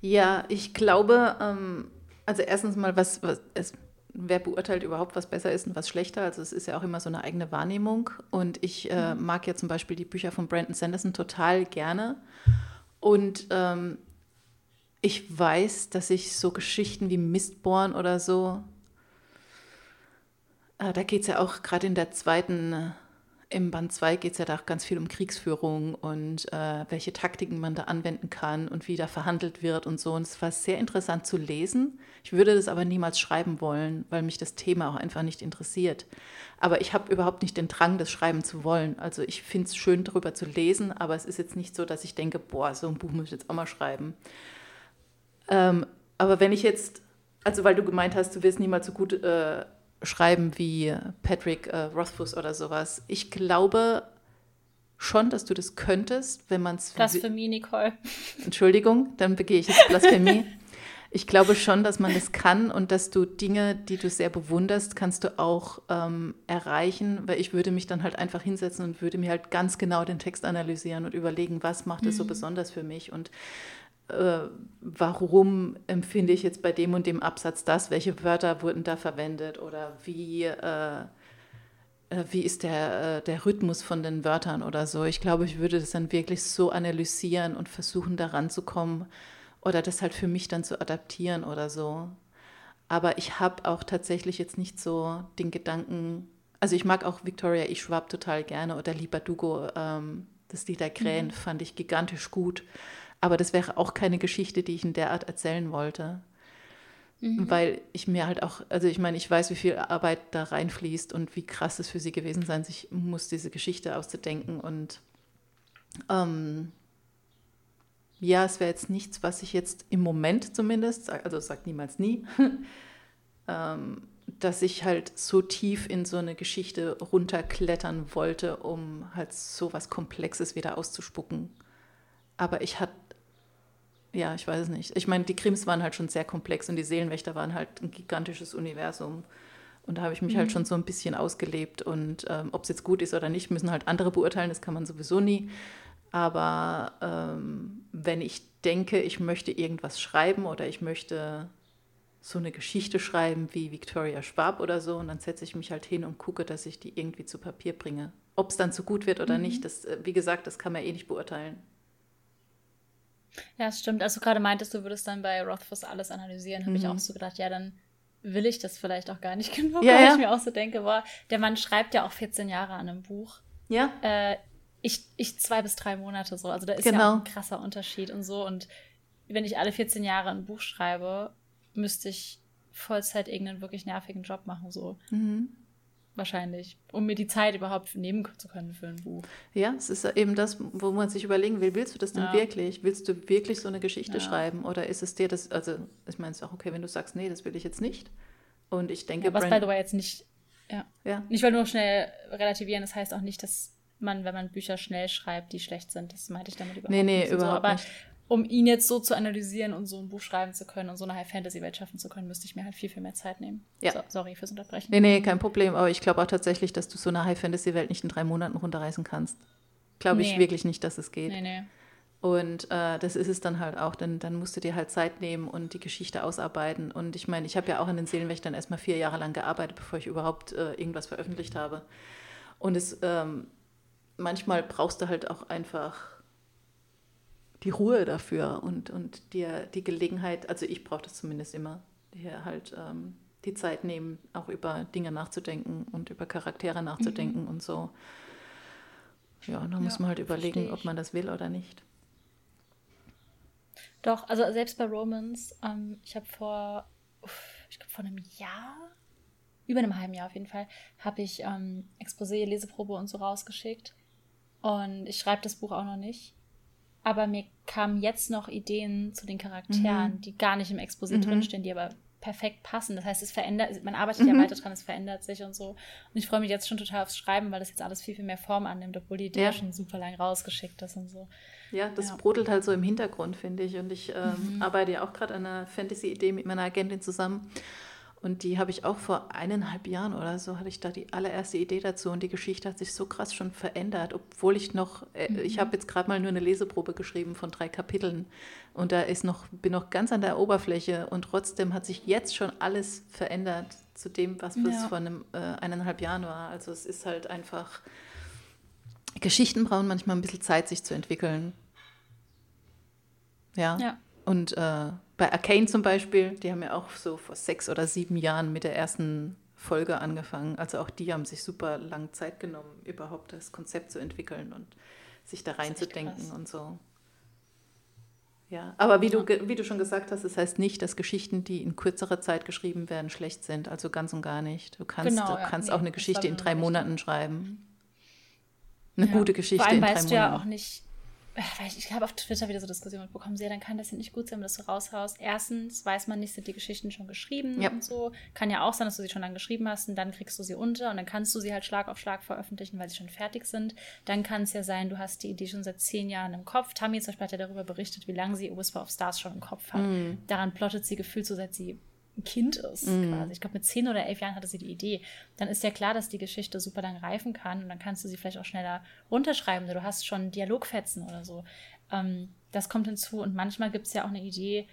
ja, ich glaube, ähm, also erstens mal, was, was es wer beurteilt überhaupt, was besser ist und was schlechter? Also es ist ja auch immer so eine eigene Wahrnehmung. Und ich äh, mhm. mag ja zum Beispiel die Bücher von Brandon Sanderson total gerne. Und ähm, ich weiß, dass ich so Geschichten wie Mistborn oder so, äh, da geht es ja auch gerade in der zweiten im Band 2 geht es ja da auch ganz viel um Kriegsführung und äh, welche Taktiken man da anwenden kann und wie da verhandelt wird und so. Und es war sehr interessant zu lesen. Ich würde das aber niemals schreiben wollen, weil mich das Thema auch einfach nicht interessiert. Aber ich habe überhaupt nicht den Drang, das schreiben zu wollen. Also ich finde es schön, darüber zu lesen, aber es ist jetzt nicht so, dass ich denke, boah, so ein Buch muss ich jetzt auch mal schreiben. Ähm, aber wenn ich jetzt, also weil du gemeint hast, du wirst niemals so gut äh, schreiben wie Patrick äh, Rothfuss oder sowas. Ich glaube schon, dass du das könntest, wenn man es. Blasphemie, Nicole. Entschuldigung, dann begehe ich jetzt Blasphemie. (laughs) ich glaube schon, dass man das kann und dass du Dinge, die du sehr bewunderst, kannst du auch ähm, erreichen, weil ich würde mich dann halt einfach hinsetzen und würde mir halt ganz genau den Text analysieren und überlegen, was macht es mhm. so besonders für mich und warum empfinde ich jetzt bei dem und dem Absatz das, welche Wörter wurden da verwendet oder wie, äh, äh, wie ist der, äh, der Rhythmus von den Wörtern oder so. Ich glaube, ich würde das dann wirklich so analysieren und versuchen, daran zu kommen oder das halt für mich dann zu adaptieren oder so. Aber ich habe auch tatsächlich jetzt nicht so den Gedanken, also ich mag auch Victoria Ich Schwab total gerne oder Lieber Dugo, ähm, das Lied der Krähen mhm. fand ich gigantisch gut. Aber das wäre auch keine Geschichte, die ich in der Art erzählen wollte. Mhm. Weil ich mir halt auch, also ich meine, ich weiß, wie viel Arbeit da reinfließt und wie krass es für sie gewesen sein sich muss, diese Geschichte auszudenken. Und ähm, ja, es wäre jetzt nichts, was ich jetzt im Moment zumindest, also sagt niemals nie, (laughs) ähm, dass ich halt so tief in so eine Geschichte runterklettern wollte, um halt so was Komplexes wieder auszuspucken. Aber ich hatte ja, ich weiß es nicht. Ich meine, die Krims waren halt schon sehr komplex und die Seelenwächter waren halt ein gigantisches Universum. Und da habe ich mich halt mhm. halt schon so ein bisschen ausgelebt. Und ähm, ob es jetzt gut ist oder nicht, müssen halt andere beurteilen, das kann man sowieso nie. Aber ähm, wenn ich denke, ich möchte irgendwas schreiben oder ich möchte so eine Geschichte schreiben wie Victoria Schwab oder so, und dann setze ich mich halt hin und gucke, dass ich die irgendwie zu Papier bringe. Ob es dann so gut wird oder mhm. nicht, das, äh, wie gesagt, das kann man eh nicht beurteilen. Ja, das stimmt. Also gerade meintest du, würdest dann bei Rothfuss alles analysieren, habe mhm. ich auch so gedacht, ja, dann will ich das vielleicht auch gar nicht (laughs) genug, ja, weil ja. ich mir auch so denke, boah, der Mann schreibt ja auch 14 Jahre an einem Buch. Ja. Äh, ich, ich zwei bis drei Monate so. Also da ist genau. ja auch ein krasser Unterschied und so. Und wenn ich alle 14 Jahre ein Buch schreibe, müsste ich Vollzeit irgendeinen wirklich nervigen Job machen. So. Mhm wahrscheinlich, um mir die Zeit überhaupt nehmen zu können für ein Buch. Ja, es ist eben das, wo man sich überlegen will, willst du das denn ja. wirklich? Willst du wirklich so eine Geschichte ja. schreiben oder ist es dir das, also ich meine es ist auch okay, wenn du sagst, nee, das will ich jetzt nicht. Und ich denke, ja, was by the way jetzt nicht, ja. ja. Ich will nur schnell relativieren, das heißt auch nicht, dass man, wenn man Bücher schnell schreibt, die schlecht sind. Das meinte ich damit überhaupt nee, nee, nicht. Überhaupt so. Aber nicht um ihn jetzt so zu analysieren und so ein Buch schreiben zu können und so eine High-Fantasy-Welt schaffen zu können, müsste ich mir halt viel, viel mehr Zeit nehmen. Ja. So, sorry fürs Unterbrechen. Nee, nee, kein Problem. Aber ich glaube auch tatsächlich, dass du so eine High-Fantasy-Welt nicht in drei Monaten runterreißen kannst. Glaube ich nee. wirklich nicht, dass es geht. Nee, nee. Und äh, das ist es dann halt auch, denn dann musst du dir halt Zeit nehmen und die Geschichte ausarbeiten. Und ich meine, ich habe ja auch in den Seelenwächtern erstmal vier Jahre lang gearbeitet, bevor ich überhaupt äh, irgendwas veröffentlicht habe. Und es ähm, manchmal brauchst du halt auch einfach die Ruhe dafür und, und dir die Gelegenheit, also ich brauche das zumindest immer, hier halt ähm, die Zeit nehmen, auch über Dinge nachzudenken und über Charaktere nachzudenken mhm. und so. Ja, da ja, muss man halt überlegen, ob man das will oder nicht. Doch, also selbst bei Romans, ähm, ich habe vor, ich glaube vor einem Jahr, über einem halben Jahr auf jeden Fall, habe ich ähm, Exposé, Leseprobe und so rausgeschickt. Und ich schreibe das Buch auch noch nicht aber mir kamen jetzt noch Ideen zu den Charakteren, mhm. die gar nicht im Exposé mhm. drinstehen, die aber perfekt passen. Das heißt, es verändert, man arbeitet mhm. ja weiter dran, es verändert sich und so. Und ich freue mich jetzt schon total aufs Schreiben, weil das jetzt alles viel, viel mehr Form annimmt, obwohl die Idee ja. schon super lang rausgeschickt ist und so. Ja, das ja. brodelt halt so im Hintergrund, finde ich. Und ich ähm, mhm. arbeite ja auch gerade an einer Fantasy-Idee mit meiner Agentin zusammen. Und die habe ich auch vor eineinhalb Jahren oder so, hatte ich da die allererste Idee dazu. Und die Geschichte hat sich so krass schon verändert, obwohl ich noch, äh, mhm. ich habe jetzt gerade mal nur eine Leseprobe geschrieben von drei Kapiteln. Und da ist noch, bin noch ganz an der Oberfläche. Und trotzdem hat sich jetzt schon alles verändert zu dem, was ja. es vor einem, äh, eineinhalb Jahren war. Also es ist halt einfach, Geschichten brauchen manchmal ein bisschen Zeit, sich zu entwickeln. Ja. ja. Und äh, bei Arcane zum Beispiel, die haben ja auch so vor sechs oder sieben Jahren mit der ersten Folge angefangen. Also auch die haben sich super lang Zeit genommen, überhaupt das Konzept zu entwickeln und sich da reinzudenken und so. Ja, aber wie. Du, wie du schon gesagt hast, das heißt nicht, dass Geschichten, die in kürzerer Zeit geschrieben werden, schlecht sind. Also ganz und gar nicht. Du kannst, genau, du kannst ja, auch eine Geschichte in drei Monaten schreiben. Eine ja. gute Geschichte Vor allem in drei weißt Monaten. du ja auch nicht, ich habe auf Twitter wieder so Diskussionen mitbekommen, sehr, dann kann das ja nicht gut sein, wenn du das so raushaust. Erstens weiß man nicht, sind die Geschichten schon geschrieben ja. und so. Kann ja auch sein, dass du sie schon dann geschrieben hast und dann kriegst du sie unter und dann kannst du sie halt Schlag auf Schlag veröffentlichen, weil sie schon fertig sind. Dann kann es ja sein, du hast die Idee schon seit zehn Jahren im Kopf. Tammy zum Beispiel hat ja darüber berichtet, wie lange sie Whisper of Stars schon im Kopf hat. Mhm. Daran plottet sie gefühlt so, seit sie ein Kind ist. Mm. Quasi. Ich glaube, mit zehn oder elf Jahren hatte sie die Idee. Dann ist ja klar, dass die Geschichte super lang reifen kann und dann kannst du sie vielleicht auch schneller runterschreiben. Du hast schon Dialogfetzen oder so. Ähm, das kommt hinzu und manchmal gibt es ja auch eine Idee,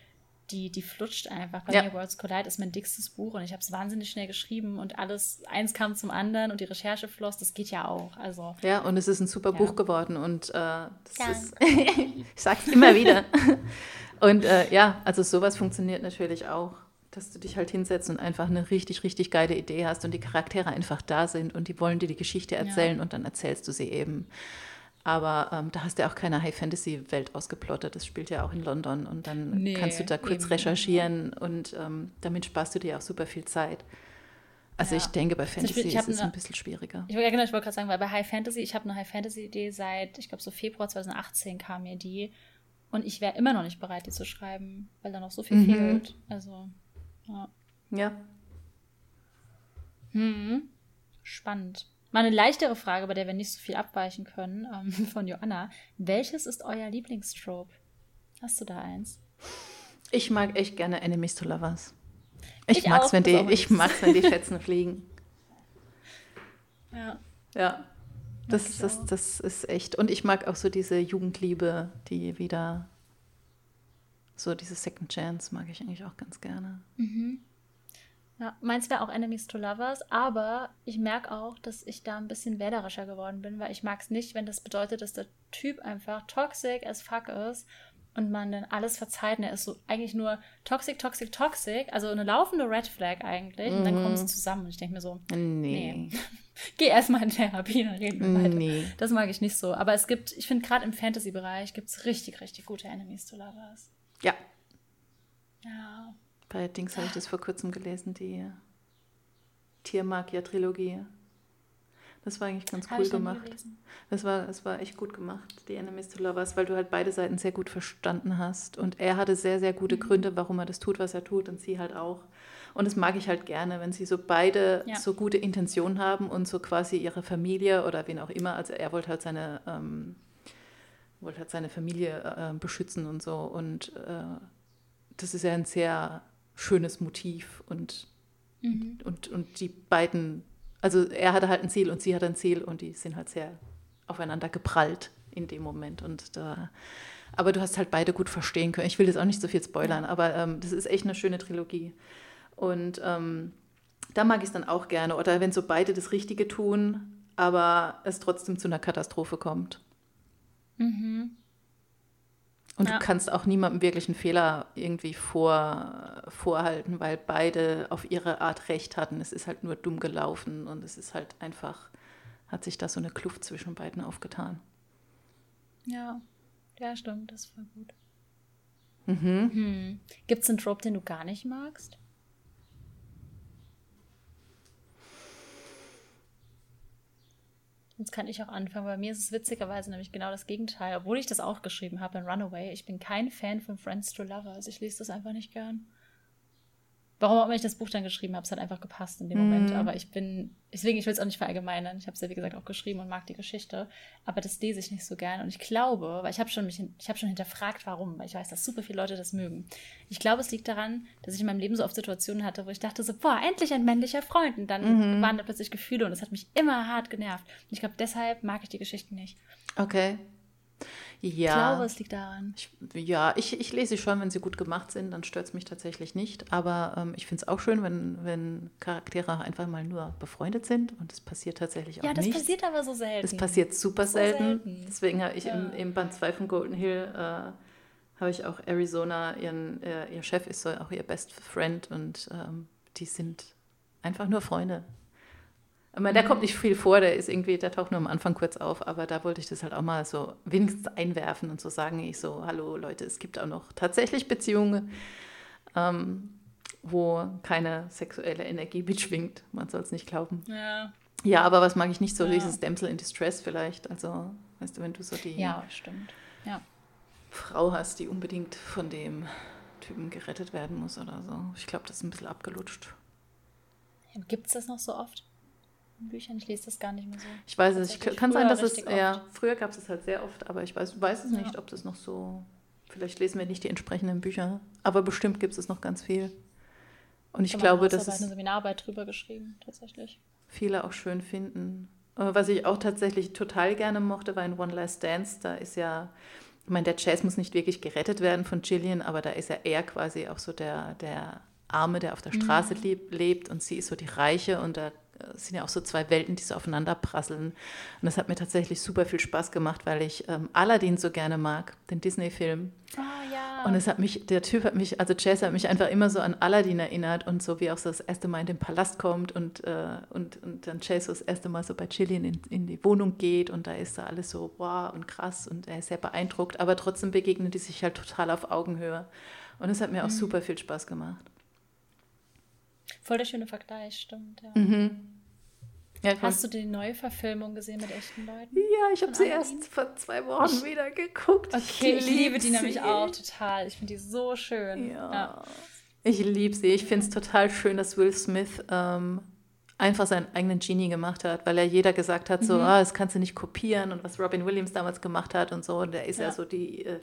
die, die flutscht einfach. Bei ja. mir Worlds Collide ist mein dickstes Buch und ich habe es wahnsinnig schnell geschrieben und alles, eins kam zum anderen und die Recherche floss, das geht ja auch. Also, ja, und es ist ein super ja. Buch geworden und äh, das ist, (laughs) ich sag's immer wieder. (laughs) und äh, ja, also sowas funktioniert natürlich auch dass du dich halt hinsetzt und einfach eine richtig, richtig geile Idee hast und die Charaktere einfach da sind und die wollen dir die Geschichte erzählen ja. und dann erzählst du sie eben. Aber ähm, da hast du ja auch keine High-Fantasy-Welt ausgeplottet. Das spielt ja auch in London und dann nee, kannst du da kurz eben. recherchieren und ähm, damit sparst du dir auch super viel Zeit. Also ja. ich denke, bei Fantasy Beispiel, ist es ein bisschen schwieriger. Ich, ja, genau, ich wollte gerade sagen, weil bei High Fantasy, ich habe eine High Fantasy-Idee seit, ich glaube, so Februar 2018 kam mir die. Und ich wäre immer noch nicht bereit, die zu schreiben, weil da noch so viel mhm. fehlt. Also ja. Ja. Hm. Spannend. Mal eine leichtere Frage, bei der wir nicht so viel abweichen können, ähm, (laughs) von Joanna. Welches ist euer Lieblingstrope? Hast du da eins? Ich mag echt gerne Enemies to Lovers. Ich, ich mag's, wenn die, ich mag's, wenn die Fetzen fliegen. Ja. Ja. Das, das, das ist echt. Und ich mag auch so diese Jugendliebe, die wieder so diese Second Chance mag ich eigentlich auch ganz gerne. Mhm. Ja, meins wäre auch Enemies to Lovers, aber ich merke auch, dass ich da ein bisschen wählerischer geworden bin, weil ich mag es nicht, wenn das bedeutet, dass der Typ einfach toxic as fuck ist und man dann alles verzeiht. Und er ist so eigentlich nur toxic, toxic, toxic, also eine laufende Red Flag eigentlich. Und dann kommen sie mhm. zusammen und ich denke mir so, nee. nee. (laughs) Geh erstmal in Therapie, dann reden wir weiter. Nee. Das mag ich nicht so. Aber es gibt, ich finde gerade im Fantasy-Bereich gibt es richtig, richtig gute Enemies to Lovers. Ja. Ja. Bei Dings habe ich das vor kurzem gelesen, die Tiermagier-Trilogie. Das war eigentlich ganz cool gemacht. Das war, das war echt gut gemacht, die Enemies to Lovers, weil du halt beide Seiten sehr gut verstanden hast. Und er hatte sehr, sehr gute mhm. Gründe, warum er das tut, was er tut, und sie halt auch. Und das mag ich halt gerne, wenn sie so beide ja. so gute Intentionen haben und so quasi ihre Familie oder wen auch immer. Also er wollte halt seine ähm, wollte halt seine Familie äh, beschützen und so. Und äh, das ist ja ein sehr schönes Motiv und, mhm. und, und die beiden, also er hatte halt ein Ziel und sie hat ein Ziel und die sind halt sehr aufeinander geprallt in dem Moment. Und da, aber du hast halt beide gut verstehen können. Ich will das auch nicht so viel spoilern, ja. aber ähm, das ist echt eine schöne Trilogie. Und ähm, da mag ich es dann auch gerne. Oder wenn so beide das Richtige tun, aber es trotzdem zu einer Katastrophe kommt. Mhm. Und ja. du kannst auch niemandem wirklich einen Fehler irgendwie vor, vorhalten, weil beide auf ihre Art recht hatten. Es ist halt nur dumm gelaufen und es ist halt einfach, hat sich da so eine Kluft zwischen beiden aufgetan. Ja, ja, stimmt, das war gut. Mhm. Hm. Gibt es einen Trope, den du gar nicht magst? Jetzt kann ich auch anfangen. Bei mir ist es witzigerweise nämlich genau das Gegenteil. Obwohl ich das auch geschrieben habe in Runaway. Ich bin kein Fan von Friends to Lovers. Ich lese das einfach nicht gern. Warum auch immer ich das Buch dann geschrieben habe, es hat einfach gepasst in dem mhm. Moment. Aber ich bin, deswegen, ich will es auch nicht verallgemeinern. Ich habe es ja, wie gesagt, auch geschrieben und mag die Geschichte. Aber das lese ich nicht so gern. Und ich glaube, weil ich habe schon mich, ich habe schon hinterfragt, warum, weil ich weiß, dass super viele Leute das mögen. Ich glaube, es liegt daran, dass ich in meinem Leben so oft Situationen hatte, wo ich dachte so, boah, endlich ein männlicher Freund. Und dann mhm. waren da plötzlich Gefühle und das hat mich immer hart genervt. Und ich glaube, deshalb mag ich die Geschichten nicht. Okay. Ja. Ich glaube, es liegt daran. Ich, ja, ich, ich lese sie schon, wenn sie gut gemacht sind, dann stört es mich tatsächlich nicht. Aber ähm, ich finde es auch schön, wenn, wenn Charaktere einfach mal nur befreundet sind und das passiert tatsächlich auch nicht. Ja, das nicht. passiert aber so selten. Das passiert super so selten. selten. Deswegen habe ich ja. im, im, Band 2 von Golden Hill äh, habe ich auch Arizona, ihren, äh, ihr Chef ist so auch ihr Best Friend und ähm, die sind einfach nur Freunde. Ich meine, der mhm. kommt nicht viel vor, der ist irgendwie, der taucht nur am Anfang kurz auf, aber da wollte ich das halt auch mal so wenigstens einwerfen und so sagen, ich so, hallo Leute, es gibt auch noch tatsächlich Beziehungen, ähm, wo keine sexuelle Energie mitschwingt. Man soll es nicht glauben. Ja. Ja, aber was mag ich nicht so, ja. dieses Damsel in Distress vielleicht. Also, weißt du, wenn du so die ja, stimmt. Ja. Frau hast, die unbedingt von dem Typen gerettet werden muss oder so. Ich glaube, das ist ein bisschen abgelutscht. Gibt es das noch so oft? In Büchern? Ich lese das gar nicht mehr so. Ich weiß es. Ich kann sein, dass es. Ja, früher gab es es halt sehr oft, aber ich weiß, weiß es ja. nicht, ob das noch so. Vielleicht lesen wir nicht die entsprechenden Bücher. Aber bestimmt gibt es noch ganz viel. Und ich glaube, das ist. eine Seminararbeit drüber geschrieben, tatsächlich. Viele auch schön finden. Äh, was ich auch tatsächlich total gerne mochte, war in One Last Dance. Da ist ja, ich meine, der Jazz muss nicht wirklich gerettet werden von Gillian, aber da ist ja er quasi auch so der, der Arme, der auf der Straße mhm. lebt und sie ist so die Reiche und da es sind ja auch so zwei Welten, die so aufeinander prasseln. Und das hat mir tatsächlich super viel Spaß gemacht, weil ich ähm, Aladdin so gerne mag, den Disney-Film. Ah, ja. Und es hat mich, der Typ hat mich, also Chase hat mich einfach immer so an Aladdin erinnert und so wie auch so das erste Mal in den Palast kommt und, äh, und, und dann Chase so das erste Mal so bei Chillian in, in die Wohnung geht und da ist da alles so wow und krass und er ist sehr beeindruckt, aber trotzdem begegnen die sich halt total auf Augenhöhe. Und es hat mir auch mhm. super viel Spaß gemacht. Voll der schöne Vergleich, stimmt, ja. Mhm. Ja, Hast du die neue Verfilmung gesehen mit echten Leuten? Ja, ich habe sie erst vor zwei Wochen ich, wieder geguckt. Okay, ich, ich liebe die nämlich auch total. Ich finde die so schön. Ja. ja. Ich liebe sie. Ich finde es total schön, dass Will Smith ähm, einfach seinen eigenen Genie gemacht hat, weil er jeder gesagt hat, so, mhm. ah, das kannst du nicht kopieren und was Robin Williams damals gemacht hat und so. Und der ist ja, ja so die äh,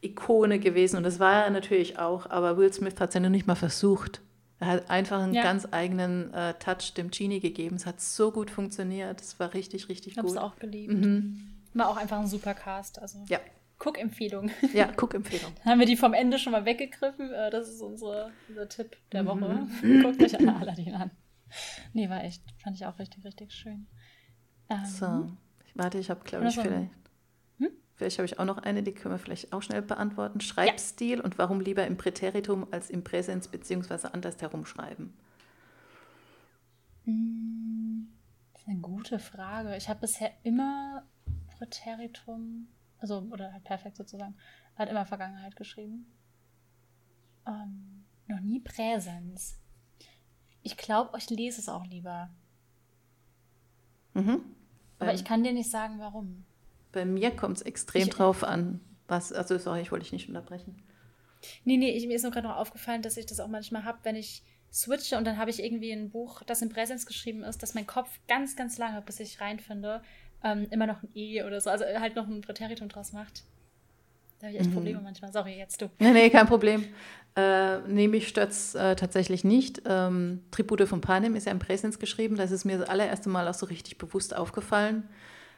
Ikone gewesen und das war er natürlich auch, aber Will Smith hat es ja noch nicht mal versucht. Er hat einfach einen ja. ganz eigenen äh, Touch dem Genie gegeben. Es hat so gut funktioniert. Es war richtig, richtig ich gut. Ich habe es auch geliebt. Mhm. War auch einfach ein super Cast. Also. Ja. Guck-Empfehlung. Ja, Guck-Empfehlung. (laughs) haben wir die vom Ende schon mal weggegriffen. Äh, das ist unsere, unser Tipp der Woche. Mhm. (laughs) Guckt euch alle Aladdin an. Nee, war echt. Fand ich auch richtig, richtig schön. Ähm, so. Warte, ich habe, glaube ich, vielleicht. Vielleicht habe ich auch noch eine, die können wir vielleicht auch schnell beantworten. Schreibstil ja. und warum lieber im Präteritum als im Präsens bzw. andersherum schreiben? Hm, das ist eine gute Frage. Ich habe bisher immer Präteritum, also oder halt perfekt sozusagen, hat immer Vergangenheit geschrieben. Ähm, noch nie Präsens. Ich glaube, ich lese es auch lieber. Mhm. Aber ähm. ich kann dir nicht sagen, warum. Bei mir kommt es extrem ich, drauf an, was, also sorry, ich wollte dich nicht unterbrechen. Nee, nee, ich, mir ist nur gerade noch aufgefallen, dass ich das auch manchmal habe, wenn ich switche und dann habe ich irgendwie ein Buch, das in Präsenz geschrieben ist, dass mein Kopf ganz, ganz lange, bis ich reinfinde, ähm, immer noch ein E oder so, also halt noch ein Präteritum draus macht. Da habe ich echt mhm. Probleme manchmal. Sorry, jetzt du. Nee, nee, kein Problem. Äh, nee, mich stört es äh, tatsächlich nicht. Ähm, Tribute von Panem ist ja in Präsenz geschrieben. Das ist mir das allererste Mal auch so richtig bewusst aufgefallen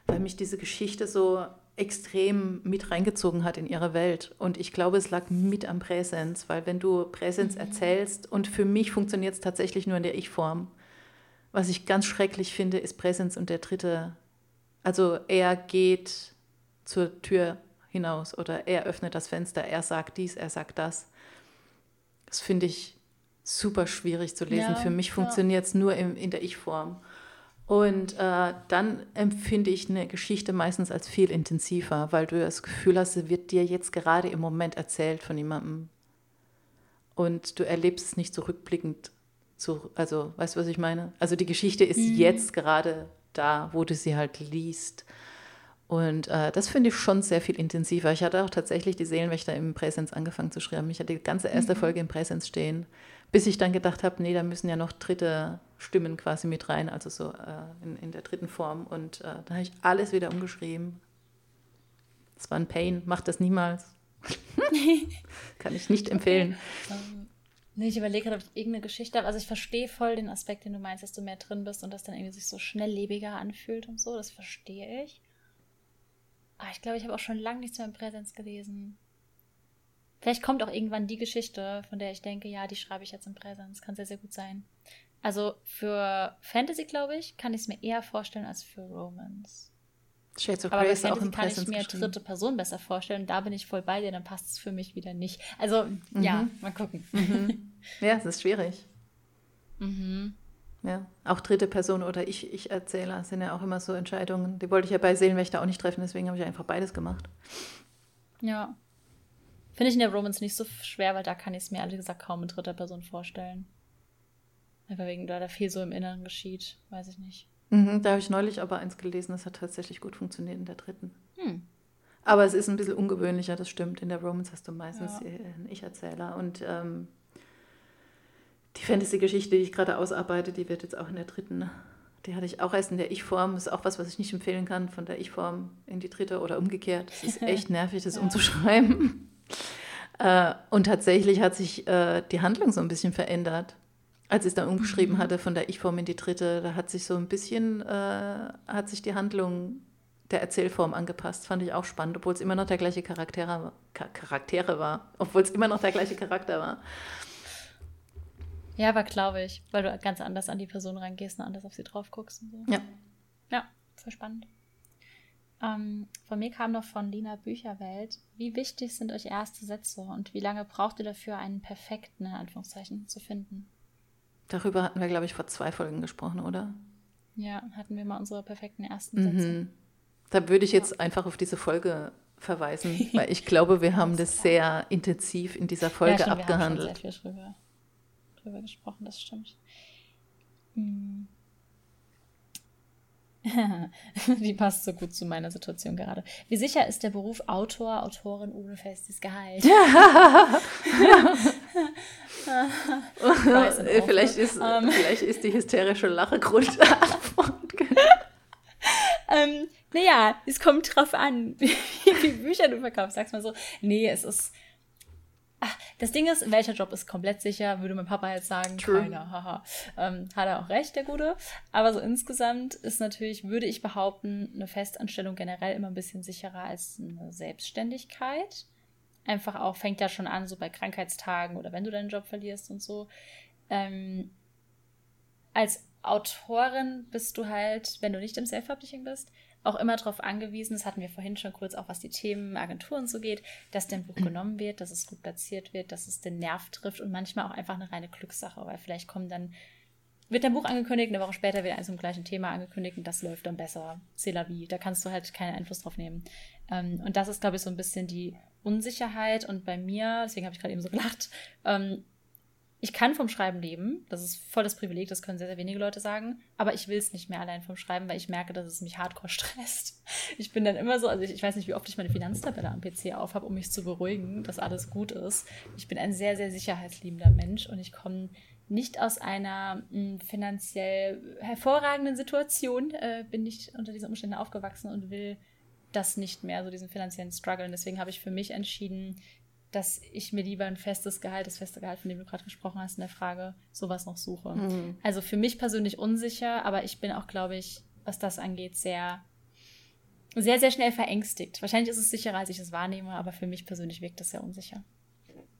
weil mich diese Geschichte so extrem mit reingezogen hat in ihre Welt. Und ich glaube, es lag mit am Präsens, weil wenn du Präsens mhm. erzählst, und für mich funktioniert es tatsächlich nur in der Ich-Form. Was ich ganz schrecklich finde, ist Präsens und der dritte. Also er geht zur Tür hinaus oder er öffnet das Fenster, er sagt dies, er sagt das. Das finde ich super schwierig zu lesen. Ja, für mich funktioniert es nur in, in der Ich-Form. Und äh, dann empfinde ich eine Geschichte meistens als viel intensiver, weil du das Gefühl hast, sie wird dir jetzt gerade im Moment erzählt von jemandem. Und du erlebst es nicht zurückblickend. So, also, weißt du, was ich meine? Also die Geschichte ist mhm. jetzt gerade da, wo du sie halt liest. Und äh, das finde ich schon sehr viel intensiver. Ich hatte auch tatsächlich die Seelenwächter im Präsens angefangen zu schreiben. Ich hatte die ganze erste mhm. Folge im Präsens stehen, bis ich dann gedacht habe, nee, da müssen ja noch dritte Stimmen quasi mit rein, also so äh, in, in der dritten Form. Und äh, da habe ich alles wieder umgeschrieben. Es war ein Pain, mach das niemals. (laughs) Kann ich nicht empfehlen. Um, nee, ich überlege gerade, ob ich irgendeine Geschichte habe. Also ich verstehe voll den Aspekt, den du meinst, dass du mehr drin bist und das dann irgendwie sich so schnelllebiger anfühlt und so. Das verstehe ich. Aber ich glaube, ich habe auch schon lange nichts mehr in Präsenz gelesen. Vielleicht kommt auch irgendwann die Geschichte, von der ich denke, ja, die schreibe ich jetzt in Präsenz. Kann sehr, sehr gut sein. Also für Fantasy, glaube ich, kann ich es mir eher vorstellen als für Romance. Shades of Aber bei Fantasy kann ich mir dritte Person besser vorstellen. Da bin ich voll bei dir, dann passt es für mich wieder nicht. Also, mhm. ja, mal gucken. Mhm. Ja, es ist schwierig. (laughs) Mhm. ja. Auch dritte Person oder ich, ich Erzähler sind ja auch immer so Entscheidungen. Die wollte ich ja bei Seelenwächter auch nicht treffen, deswegen habe ich einfach beides gemacht. Ja. Finde ich in der Romance nicht so schwer, weil da kann ich es mir ehrlich gesagt kaum in dritter Person vorstellen. Einfach wegen, da da viel so im Inneren geschieht, weiß ich nicht. Mhm, da habe ich neulich aber eins gelesen, das hat tatsächlich gut funktioniert in der dritten. Hm. Aber es ist ein bisschen ungewöhnlicher, das stimmt. In der Romance hast du meistens ja. einen Ich-Erzähler. Und ähm, die Fantasy-Geschichte, die ich gerade ausarbeite, die wird jetzt auch in der dritten, die hatte ich auch erst in der Ich-Form. Das ist auch was, was ich nicht empfehlen kann, von der Ich-Form in die dritte oder umgekehrt. Das ist (laughs) echt nervig, das ja. umzuschreiben. Äh, und tatsächlich hat sich äh, die Handlung so ein bisschen verändert. Als ich es dann umgeschrieben mhm. hatte von der Ich-Form in die dritte, da hat sich so ein bisschen, äh, hat sich die Handlung der Erzählform angepasst. Fand ich auch spannend, obwohl es immer noch der gleiche Charaktere, Charaktere war. Obwohl es immer noch der gleiche Charakter war. Ja, aber glaube ich, weil du ganz anders an die Person rangehst und anders auf sie drauf guckst und so. Ja. Ja, voll spannend. Ähm, von mir kam noch von Lina Bücherwelt. Wie wichtig sind euch erste Sätze und wie lange braucht ihr dafür, einen perfekten, in Anführungszeichen, zu finden? Darüber hatten wir, glaube ich, vor zwei Folgen gesprochen, oder? Ja, hatten wir mal unsere perfekten ersten Sätze. Mhm. Da würde ich jetzt ja. einfach auf diese Folge verweisen, (laughs) weil ich glaube, wir haben das sehr intensiv in dieser Folge ja, stimmt, abgehandelt. Wir haben schon sehr viel drüber, drüber gesprochen, das stimmt. Hm. (laughs) Die passt so gut zu meiner Situation gerade. Wie sicher ist der Beruf Autor, Autorin ohne festes Gehalt? (laughs) vielleicht, ist, um, ähm. vielleicht ist die hysterische Lache Grund. (laughs) ähm, naja, es kommt drauf an, wie viele Bücher du verkaufst. Sag's mal so. Nee, es ist das Ding ist, welcher Job ist komplett sicher, würde mein Papa jetzt sagen, True. keiner, haha. Ähm, hat er auch recht, der Gute. Aber so insgesamt ist natürlich, würde ich behaupten, eine Festanstellung generell immer ein bisschen sicherer als eine Selbstständigkeit. Einfach auch, fängt ja schon an, so bei Krankheitstagen oder wenn du deinen Job verlierst und so. Ähm, als Autorin bist du halt, wenn du nicht im Self-Publishing bist, auch immer darauf angewiesen, das hatten wir vorhin schon kurz, auch was die Themen Agenturen so geht, dass dein Buch genommen wird, dass es gut platziert wird, dass es den Nerv trifft und manchmal auch einfach eine reine Glückssache, weil vielleicht kommen dann, wird dein Buch angekündigt, eine Woche später wird eins zum gleichen Thema angekündigt und das läuft dann besser. C'est la vie. Da kannst du halt keinen Einfluss drauf nehmen. Ähm, und das ist, glaube ich, so ein bisschen die Unsicherheit und bei mir, deswegen habe ich gerade eben so gelacht, ähm, ich kann vom Schreiben leben. Das ist voll das Privileg, das können sehr, sehr wenige Leute sagen. Aber ich will es nicht mehr allein vom Schreiben, weil ich merke, dass es mich hardcore (laughs) stresst. Ich bin dann immer so, also ich, ich weiß nicht, wie oft ich meine Finanztabelle am PC aufhabe, um mich zu beruhigen, dass alles gut ist. Ich bin ein sehr, sehr sicherheitsliebender Mensch und ich komme nicht aus einer mh, hm, finanziell hervorragenden Situation, äh, bin nicht unter diesen Umständen aufgewachsen und will das nicht mehr, so diesen finanziellen Struggle. Und deswegen habe ich für mich entschieden, dass ich mir lieber ein festes Gehalt, das feste Gehalt, von dem du gerade gesprochen hast in der Frage, sowas noch suche. Mhm. Also für mich persönlich unsicher, aber ich bin auch, glaube ich, was das angeht, sehr, sehr, sehr schnell verängstigt. Wahrscheinlich ist es sicherer, als ich es wahrnehme, aber für mich persönlich wirkt das sehr unsicher.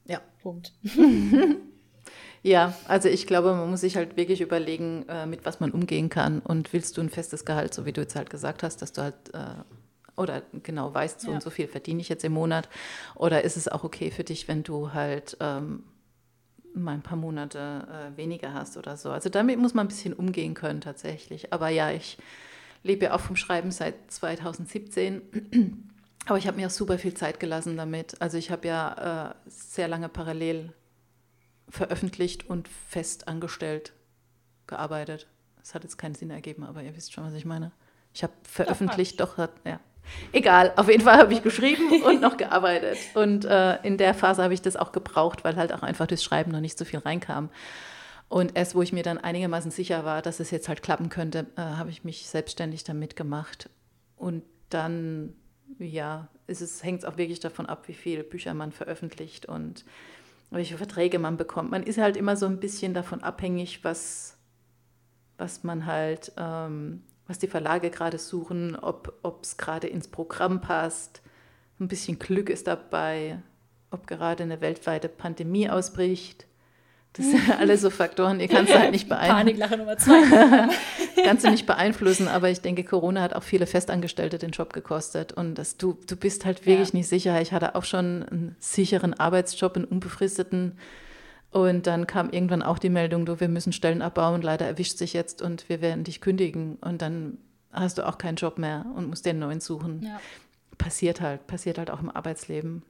Ja. Punkt. (laughs) ja, also ich glaube, man muss sich halt wirklich überlegen, äh, mit was man umgehen kann. Und willst du ein festes Gehalt, so wie du jetzt halt gesagt hast, dass du halt äh, oder genau weißt, so ja. und so viel verdiene ich jetzt im Monat? Oder ist es auch okay für dich, wenn du halt ähm, mal ein paar Monate äh, weniger hast oder so? Also damit muss man ein bisschen umgehen können tatsächlich. Aber ja, ich lebe ja auch vom Schreiben seit 2017. (clears throat) Aber ich habe mir auch super viel Zeit gelassen damit. Also ich habe ja äh, sehr lange parallel veröffentlicht und fest angestellt gearbeitet. Das hat jetzt keinen Sinn ergeben, aber ihr wisst schon, was ich meine. Ich habe veröffentlicht, doch, doch ja, Egal, auf jeden Fall habe ich geschrieben (laughs) und noch gearbeitet. Und äh, in der Phase habe ich das auch gebraucht, weil halt auch einfach durchs Schreiben noch nicht so viel reinkam. Und erst wo ich mir dann einigermaßen sicher war, dass es jetzt halt klappen könnte, äh, habe ich mich selbstständig damit gemacht. Und dann, ja, es hängt es auch wirklich davon ab, wie viele Bücher man veröffentlicht und welche Verträge man bekommt. Man ist halt immer so ein bisschen davon abhängig, was, was man halt ähm, was die Verlage gerade suchen, ob es gerade ins Programm passt. Ein bisschen Glück ist dabei, ob gerade eine weltweite Pandemie ausbricht. Das sind (laughs) alles so Faktoren, die kannst du halt nicht beeinflussen. Paniklache Nummer zwei. (laughs) kannst du nicht beeinflussen, aber ich denke, Corona hat auch viele Festangestellte den Job gekostet und das, du, du bist halt wirklich ja. nicht sicher. Ich hatte auch schon einen sicheren Arbeitsjob, einen unbefristeten Und dann kam irgendwann auch die Meldung, du, wir müssen Stellen abbauen, leider erwischt sich jetzt und wir werden dich kündigen. Und dann hast du auch keinen Job mehr und musst dir einen neuen suchen. Ja. Passiert halt, passiert halt auch im Arbeitsleben.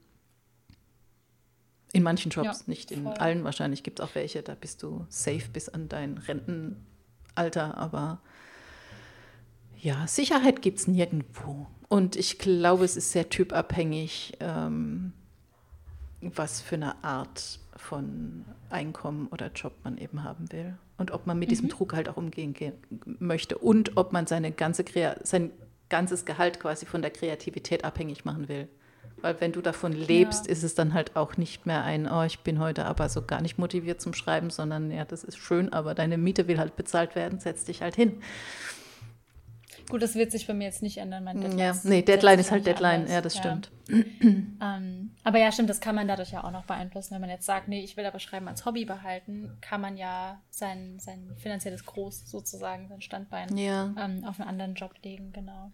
In manchen Jobs, ja, nicht in voll. allen wahrscheinlich. Gibt es auch welche, da bist du safe bis an dein Rentenalter, aber ja, Sicherheit gibt es nirgendwo. Und ich glaube, es ist sehr typabhängig, ähm, was für eine Art von Einkommen oder Job man eben haben will. Und ob man mit mhm. diesem Druck halt auch umgehen möchte. Und ob man seine ganze sein ganzes Gehalt quasi von der Kreativität abhängig machen will. Weil wenn du davon lebst, ja. ist es dann halt auch nicht mehr ein, oh, ich bin heute aber so gar nicht motiviert zum Schreiben, sondern ja, das ist schön, aber deine Miete will halt bezahlt werden, setz dich halt hin. Gut, das wird sich bei mir jetzt nicht ändern. Mein Deadline ja, nee, Deadline ist halt Deadline, anders. ja, das ja. stimmt. ähm, aber ja, stimmt, das kann man dadurch ja auch noch beeinflussen. Wenn man jetzt sagt, nee, ich will aber Schreiben als Hobby behalten, kann man ja sein, sein finanzielles Groß sozusagen, sein Standbein ja. ähm, auf einen anderen Job legen, genau.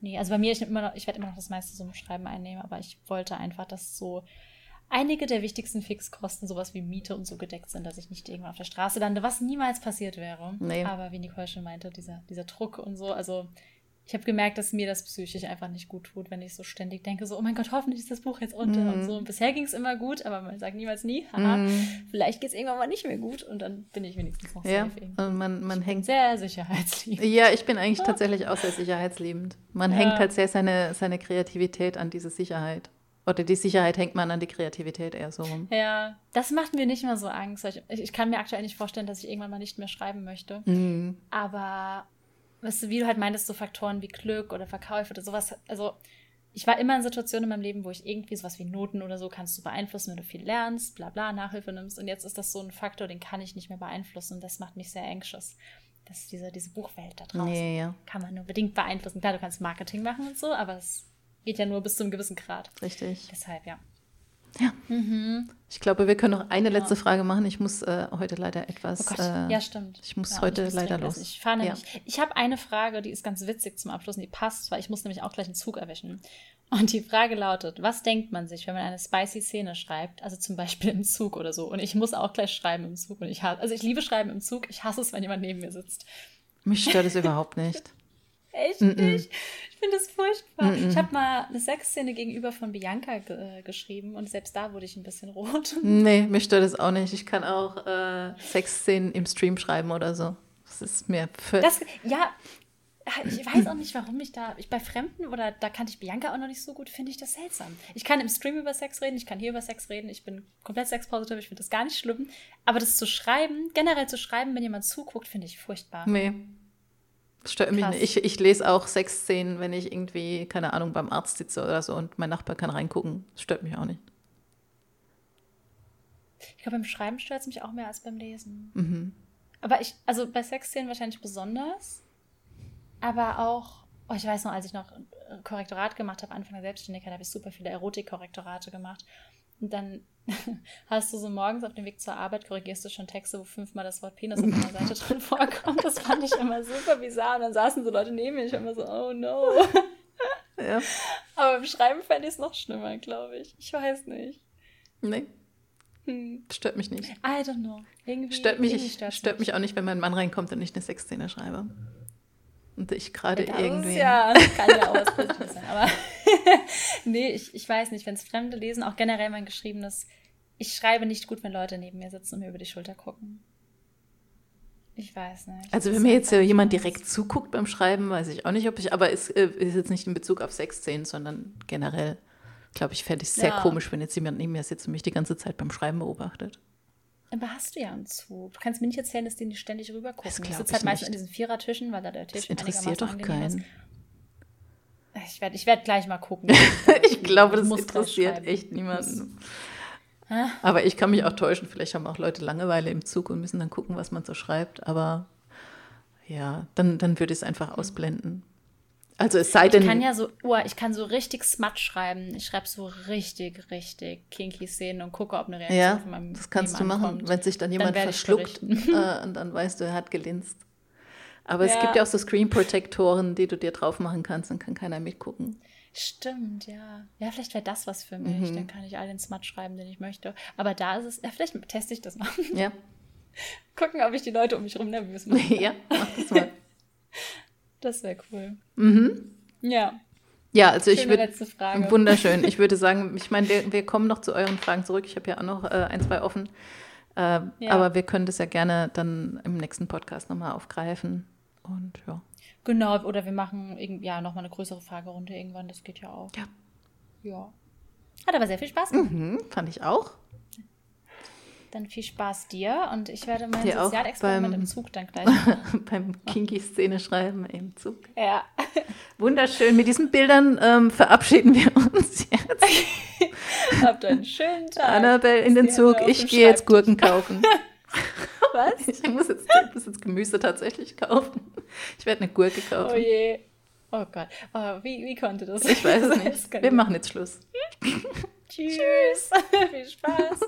Nee, also bei mir, ich, immer noch, ich werde immer noch das meiste zum Schreiben einnehmen, aber ich wollte einfach, dass so einige der wichtigsten Fixkosten, sowas wie Miete und so gedeckt sind, dass ich nicht irgendwann auf der Straße lande, was niemals passiert wäre. Nee. Aber wie Nicole schon meinte, dieser, dieser Druck und so, also ich habe gemerkt, dass mir das psychisch einfach nicht gut tut, wenn ich so ständig denke, so, oh mein Gott, hoffentlich ist das Buch jetzt unter mm. und so. Und bisher ging es immer gut, aber man sagt niemals nie, haha, mm. vielleicht geht es irgendwann mal nicht mehr gut und dann bin ich wenigstens noch ja. safe. Und man, man hängt sehr sicherheitsliebend. Ja, ich bin eigentlich (laughs) tatsächlich auch sehr sicherheitsliebend. Man ja. hängt halt sehr seine, seine Kreativität an diese Sicherheit. Oder die Sicherheit hängt man an die Kreativität eher so rum. Ja, das macht mir nicht mehr so Angst. Ich, ich kann mir aktuell nicht vorstellen, dass ich irgendwann mal nicht mehr schreiben möchte. Mhm. Aber, weißt du, wie du halt meintest, so Faktoren wie Glück oder Verkäufe oder sowas. Also, ich war immer in Situationen in meinem Leben, wo ich irgendwie sowas wie Noten oder so kannst du beeinflussen, wenn du viel lernst, bla bla, Nachhilfe nimmst. Und jetzt ist das so ein Faktor, den kann ich nicht mehr beeinflussen. Und das macht mich sehr anxious. Das ist diese, diese Buchwelt da draußen. Nee, ja. Kann man nur bedingt beeinflussen. Klar, du kannst Marketing machen und so, aber es geht ja nur bis zu einem gewissen Grad. Richtig. Deshalb, ja. Ja. Mhm. Ich glaube, wir können noch eine ja. letzte Frage machen. Ich muss äh, heute leider etwas. Oh Gott. Äh, ja, stimmt. Ich muss ja, heute ich leider los. Ich fahre ja. Ich habe eine Frage, die ist ganz witzig zum Abschluss und die passt, weil ich muss nämlich auch gleich einen Zug erwischen. Und die Frage lautet: Was denkt man sich, wenn man eine spicy Szene schreibt? Also zum Beispiel im Zug oder so. Und ich muss auch gleich schreiben im Zug. Und ich hasse, also ich liebe Schreiben im Zug. Ich hasse es, wenn jemand neben mir sitzt. Mich stört es überhaupt nicht. (laughs) Echt mm -mm. nicht? Ich finde das furchtbar. Mm ich habe mal eine Sexszene gegenüber von Bianca äh, geschrieben und selbst da wurde ich ein bisschen rot. (laughs) Nee, mich stört das auch nicht. Ich kann auch äh, Sexszenen im Stream schreiben oder so. Das ist mir. Das, ja, ich weiß auch nicht, warum ich da, ich bei Fremden oder da kannte ich Bianca auch noch nicht so gut, finde ich das seltsam. Ich kann im Stream über Sex reden, ich kann hier über Sex reden, ich bin komplett sexpositiv, ich finde das gar nicht schlimm. Aber das zu schreiben, generell zu schreiben, wenn jemand zuguckt, finde ich furchtbar. Nee, Stört mich nicht. Ich, ich lese auch Sexszenen, wenn ich irgendwie, keine Ahnung, beim Arzt sitze oder so und mein Nachbar kann reingucken. Das stört mich auch nicht. Ich glaube, beim Schreiben stört es mich auch mehr als beim Lesen. Mhm. Aber ich, also bei Sexszenen wahrscheinlich besonders. Aber auch, oh, ich weiß noch, als ich noch Korrektorat gemacht habe, Anfang der Selbstständigkeit, habe ich super viele Erotik-Korrektorate gemacht. Und dann (laughs) hast du so morgens auf dem Weg zur Arbeit, korrigierst du schon Texte, wo fünfmal das Wort Penis auf einer Seite drin (laughs) vorkommt. Das fand ich immer super bizarr. Und dann saßen so Leute neben mir, ich war immer so, oh no. (laughs) Ja. Aber beim Schreiben fände ich es noch schlimmer, glaube ich. Ich weiß nicht. Nee. Hm. Stört mich nicht. I don't know. Irgendwie, stört mich, irgendwie stört mich auch nicht, wenn mein Mann reinkommt und ich eine Sexszene schreibe. Und ich gerade irgendwie. Ja, kann ja auch was Positives sein. Aber (laughs) nee, ich, ich weiß nicht, wenn es Fremde lesen, auch generell mein Geschriebenes, ich schreibe nicht gut, wenn Leute neben mir sitzen und mir über die Schulter gucken. Ich weiß nicht. Also wenn mir jetzt jemand direkt zuguckt beim Schreiben, weiß ich auch nicht, ob ich, aber es äh, ist jetzt nicht in Bezug auf Sexszenen, sondern generell, glaube ich, fände ich es sehr ja. komisch, wenn jetzt jemand neben mir sitzt und mich die ganze Zeit beim Schreiben beobachtet. Aber hast du ja einen Zug. Du kannst mir nicht erzählen, dass die nicht ständig rüber gucken. Das ich sitze halt meistens in diesen Vierertischen, weil da der Tisch das interessiert doch keinen. Ich werde ich werd gleich mal gucken. (laughs) ich glaube, das interessiert echt niemanden. Aber ich kann mich auch täuschen. Vielleicht haben auch Leute Langeweile im Zug und müssen dann gucken, was man so schreibt. Aber ja, dann, dann würde ich es einfach ausblenden. Also es sei denn. Ich kann ja so, oh, ich kann so richtig smut schreiben. Ich schreibe so richtig, richtig kinky Szenen und gucke, ob eine Reaktion ja, von meinem Das kannst du machen, kommt. wenn sich dann jemand dann verschluckt (laughs) äh, und dann weißt du, er hat gelinst. Aber ja. es gibt ja auch so Screen-Protektoren, die du dir drauf machen kannst, dann kann keiner mitgucken. Stimmt, ja. Ja, vielleicht wäre das was für mich. Mhm. Dann kann ich all den Smut schreiben, den ich möchte. Aber da ist es, ja, vielleicht teste ich das mal. Ja. (laughs) Gucken, ob ich die Leute um mich herum nervös mache. (laughs) ja, mach das mal. Das wäre cool. Mhm. Ja. Ja, also ich würde. Wunderschön. Ich (laughs) würde sagen, ich meine, wir, wir, kommen noch zu euren Fragen zurück. Ich habe ja auch noch äh, ein, zwei offen. Äh, ja. Aber wir können das ja gerne dann im nächsten Podcast nochmal aufgreifen. Und ja. Genau, oder wir machen ja nochmal eine größere Fragerunde irgendwann. Das geht ja auch. Ja. Ja. Hat aber sehr viel Spaß gemacht. Mhm, fand ich auch. Dann viel Spaß dir und ich werde mein dir Sozialexperiment im Zug dann gleich machen. (laughs) beim Kinky-Szene schreiben im Zug. Ja. Wunderschön. Mit diesen Bildern ähm, verabschieden wir uns jetzt. (laughs) Habt einen schönen Tag. Annabelle in den Zug. Ich gehe jetzt Gurken kaufen. (laughs) Was? (laughs) Ich muss jetzt, muss jetzt Gemüse tatsächlich kaufen. Ich werde eine Gurke kaufen. Oh je. Oh Gott. Oh, wie, wie konnte das? Ich weiß es (laughs) nicht. Wir machen jetzt Schluss. Tschüss. (laughs) Viel Spaß.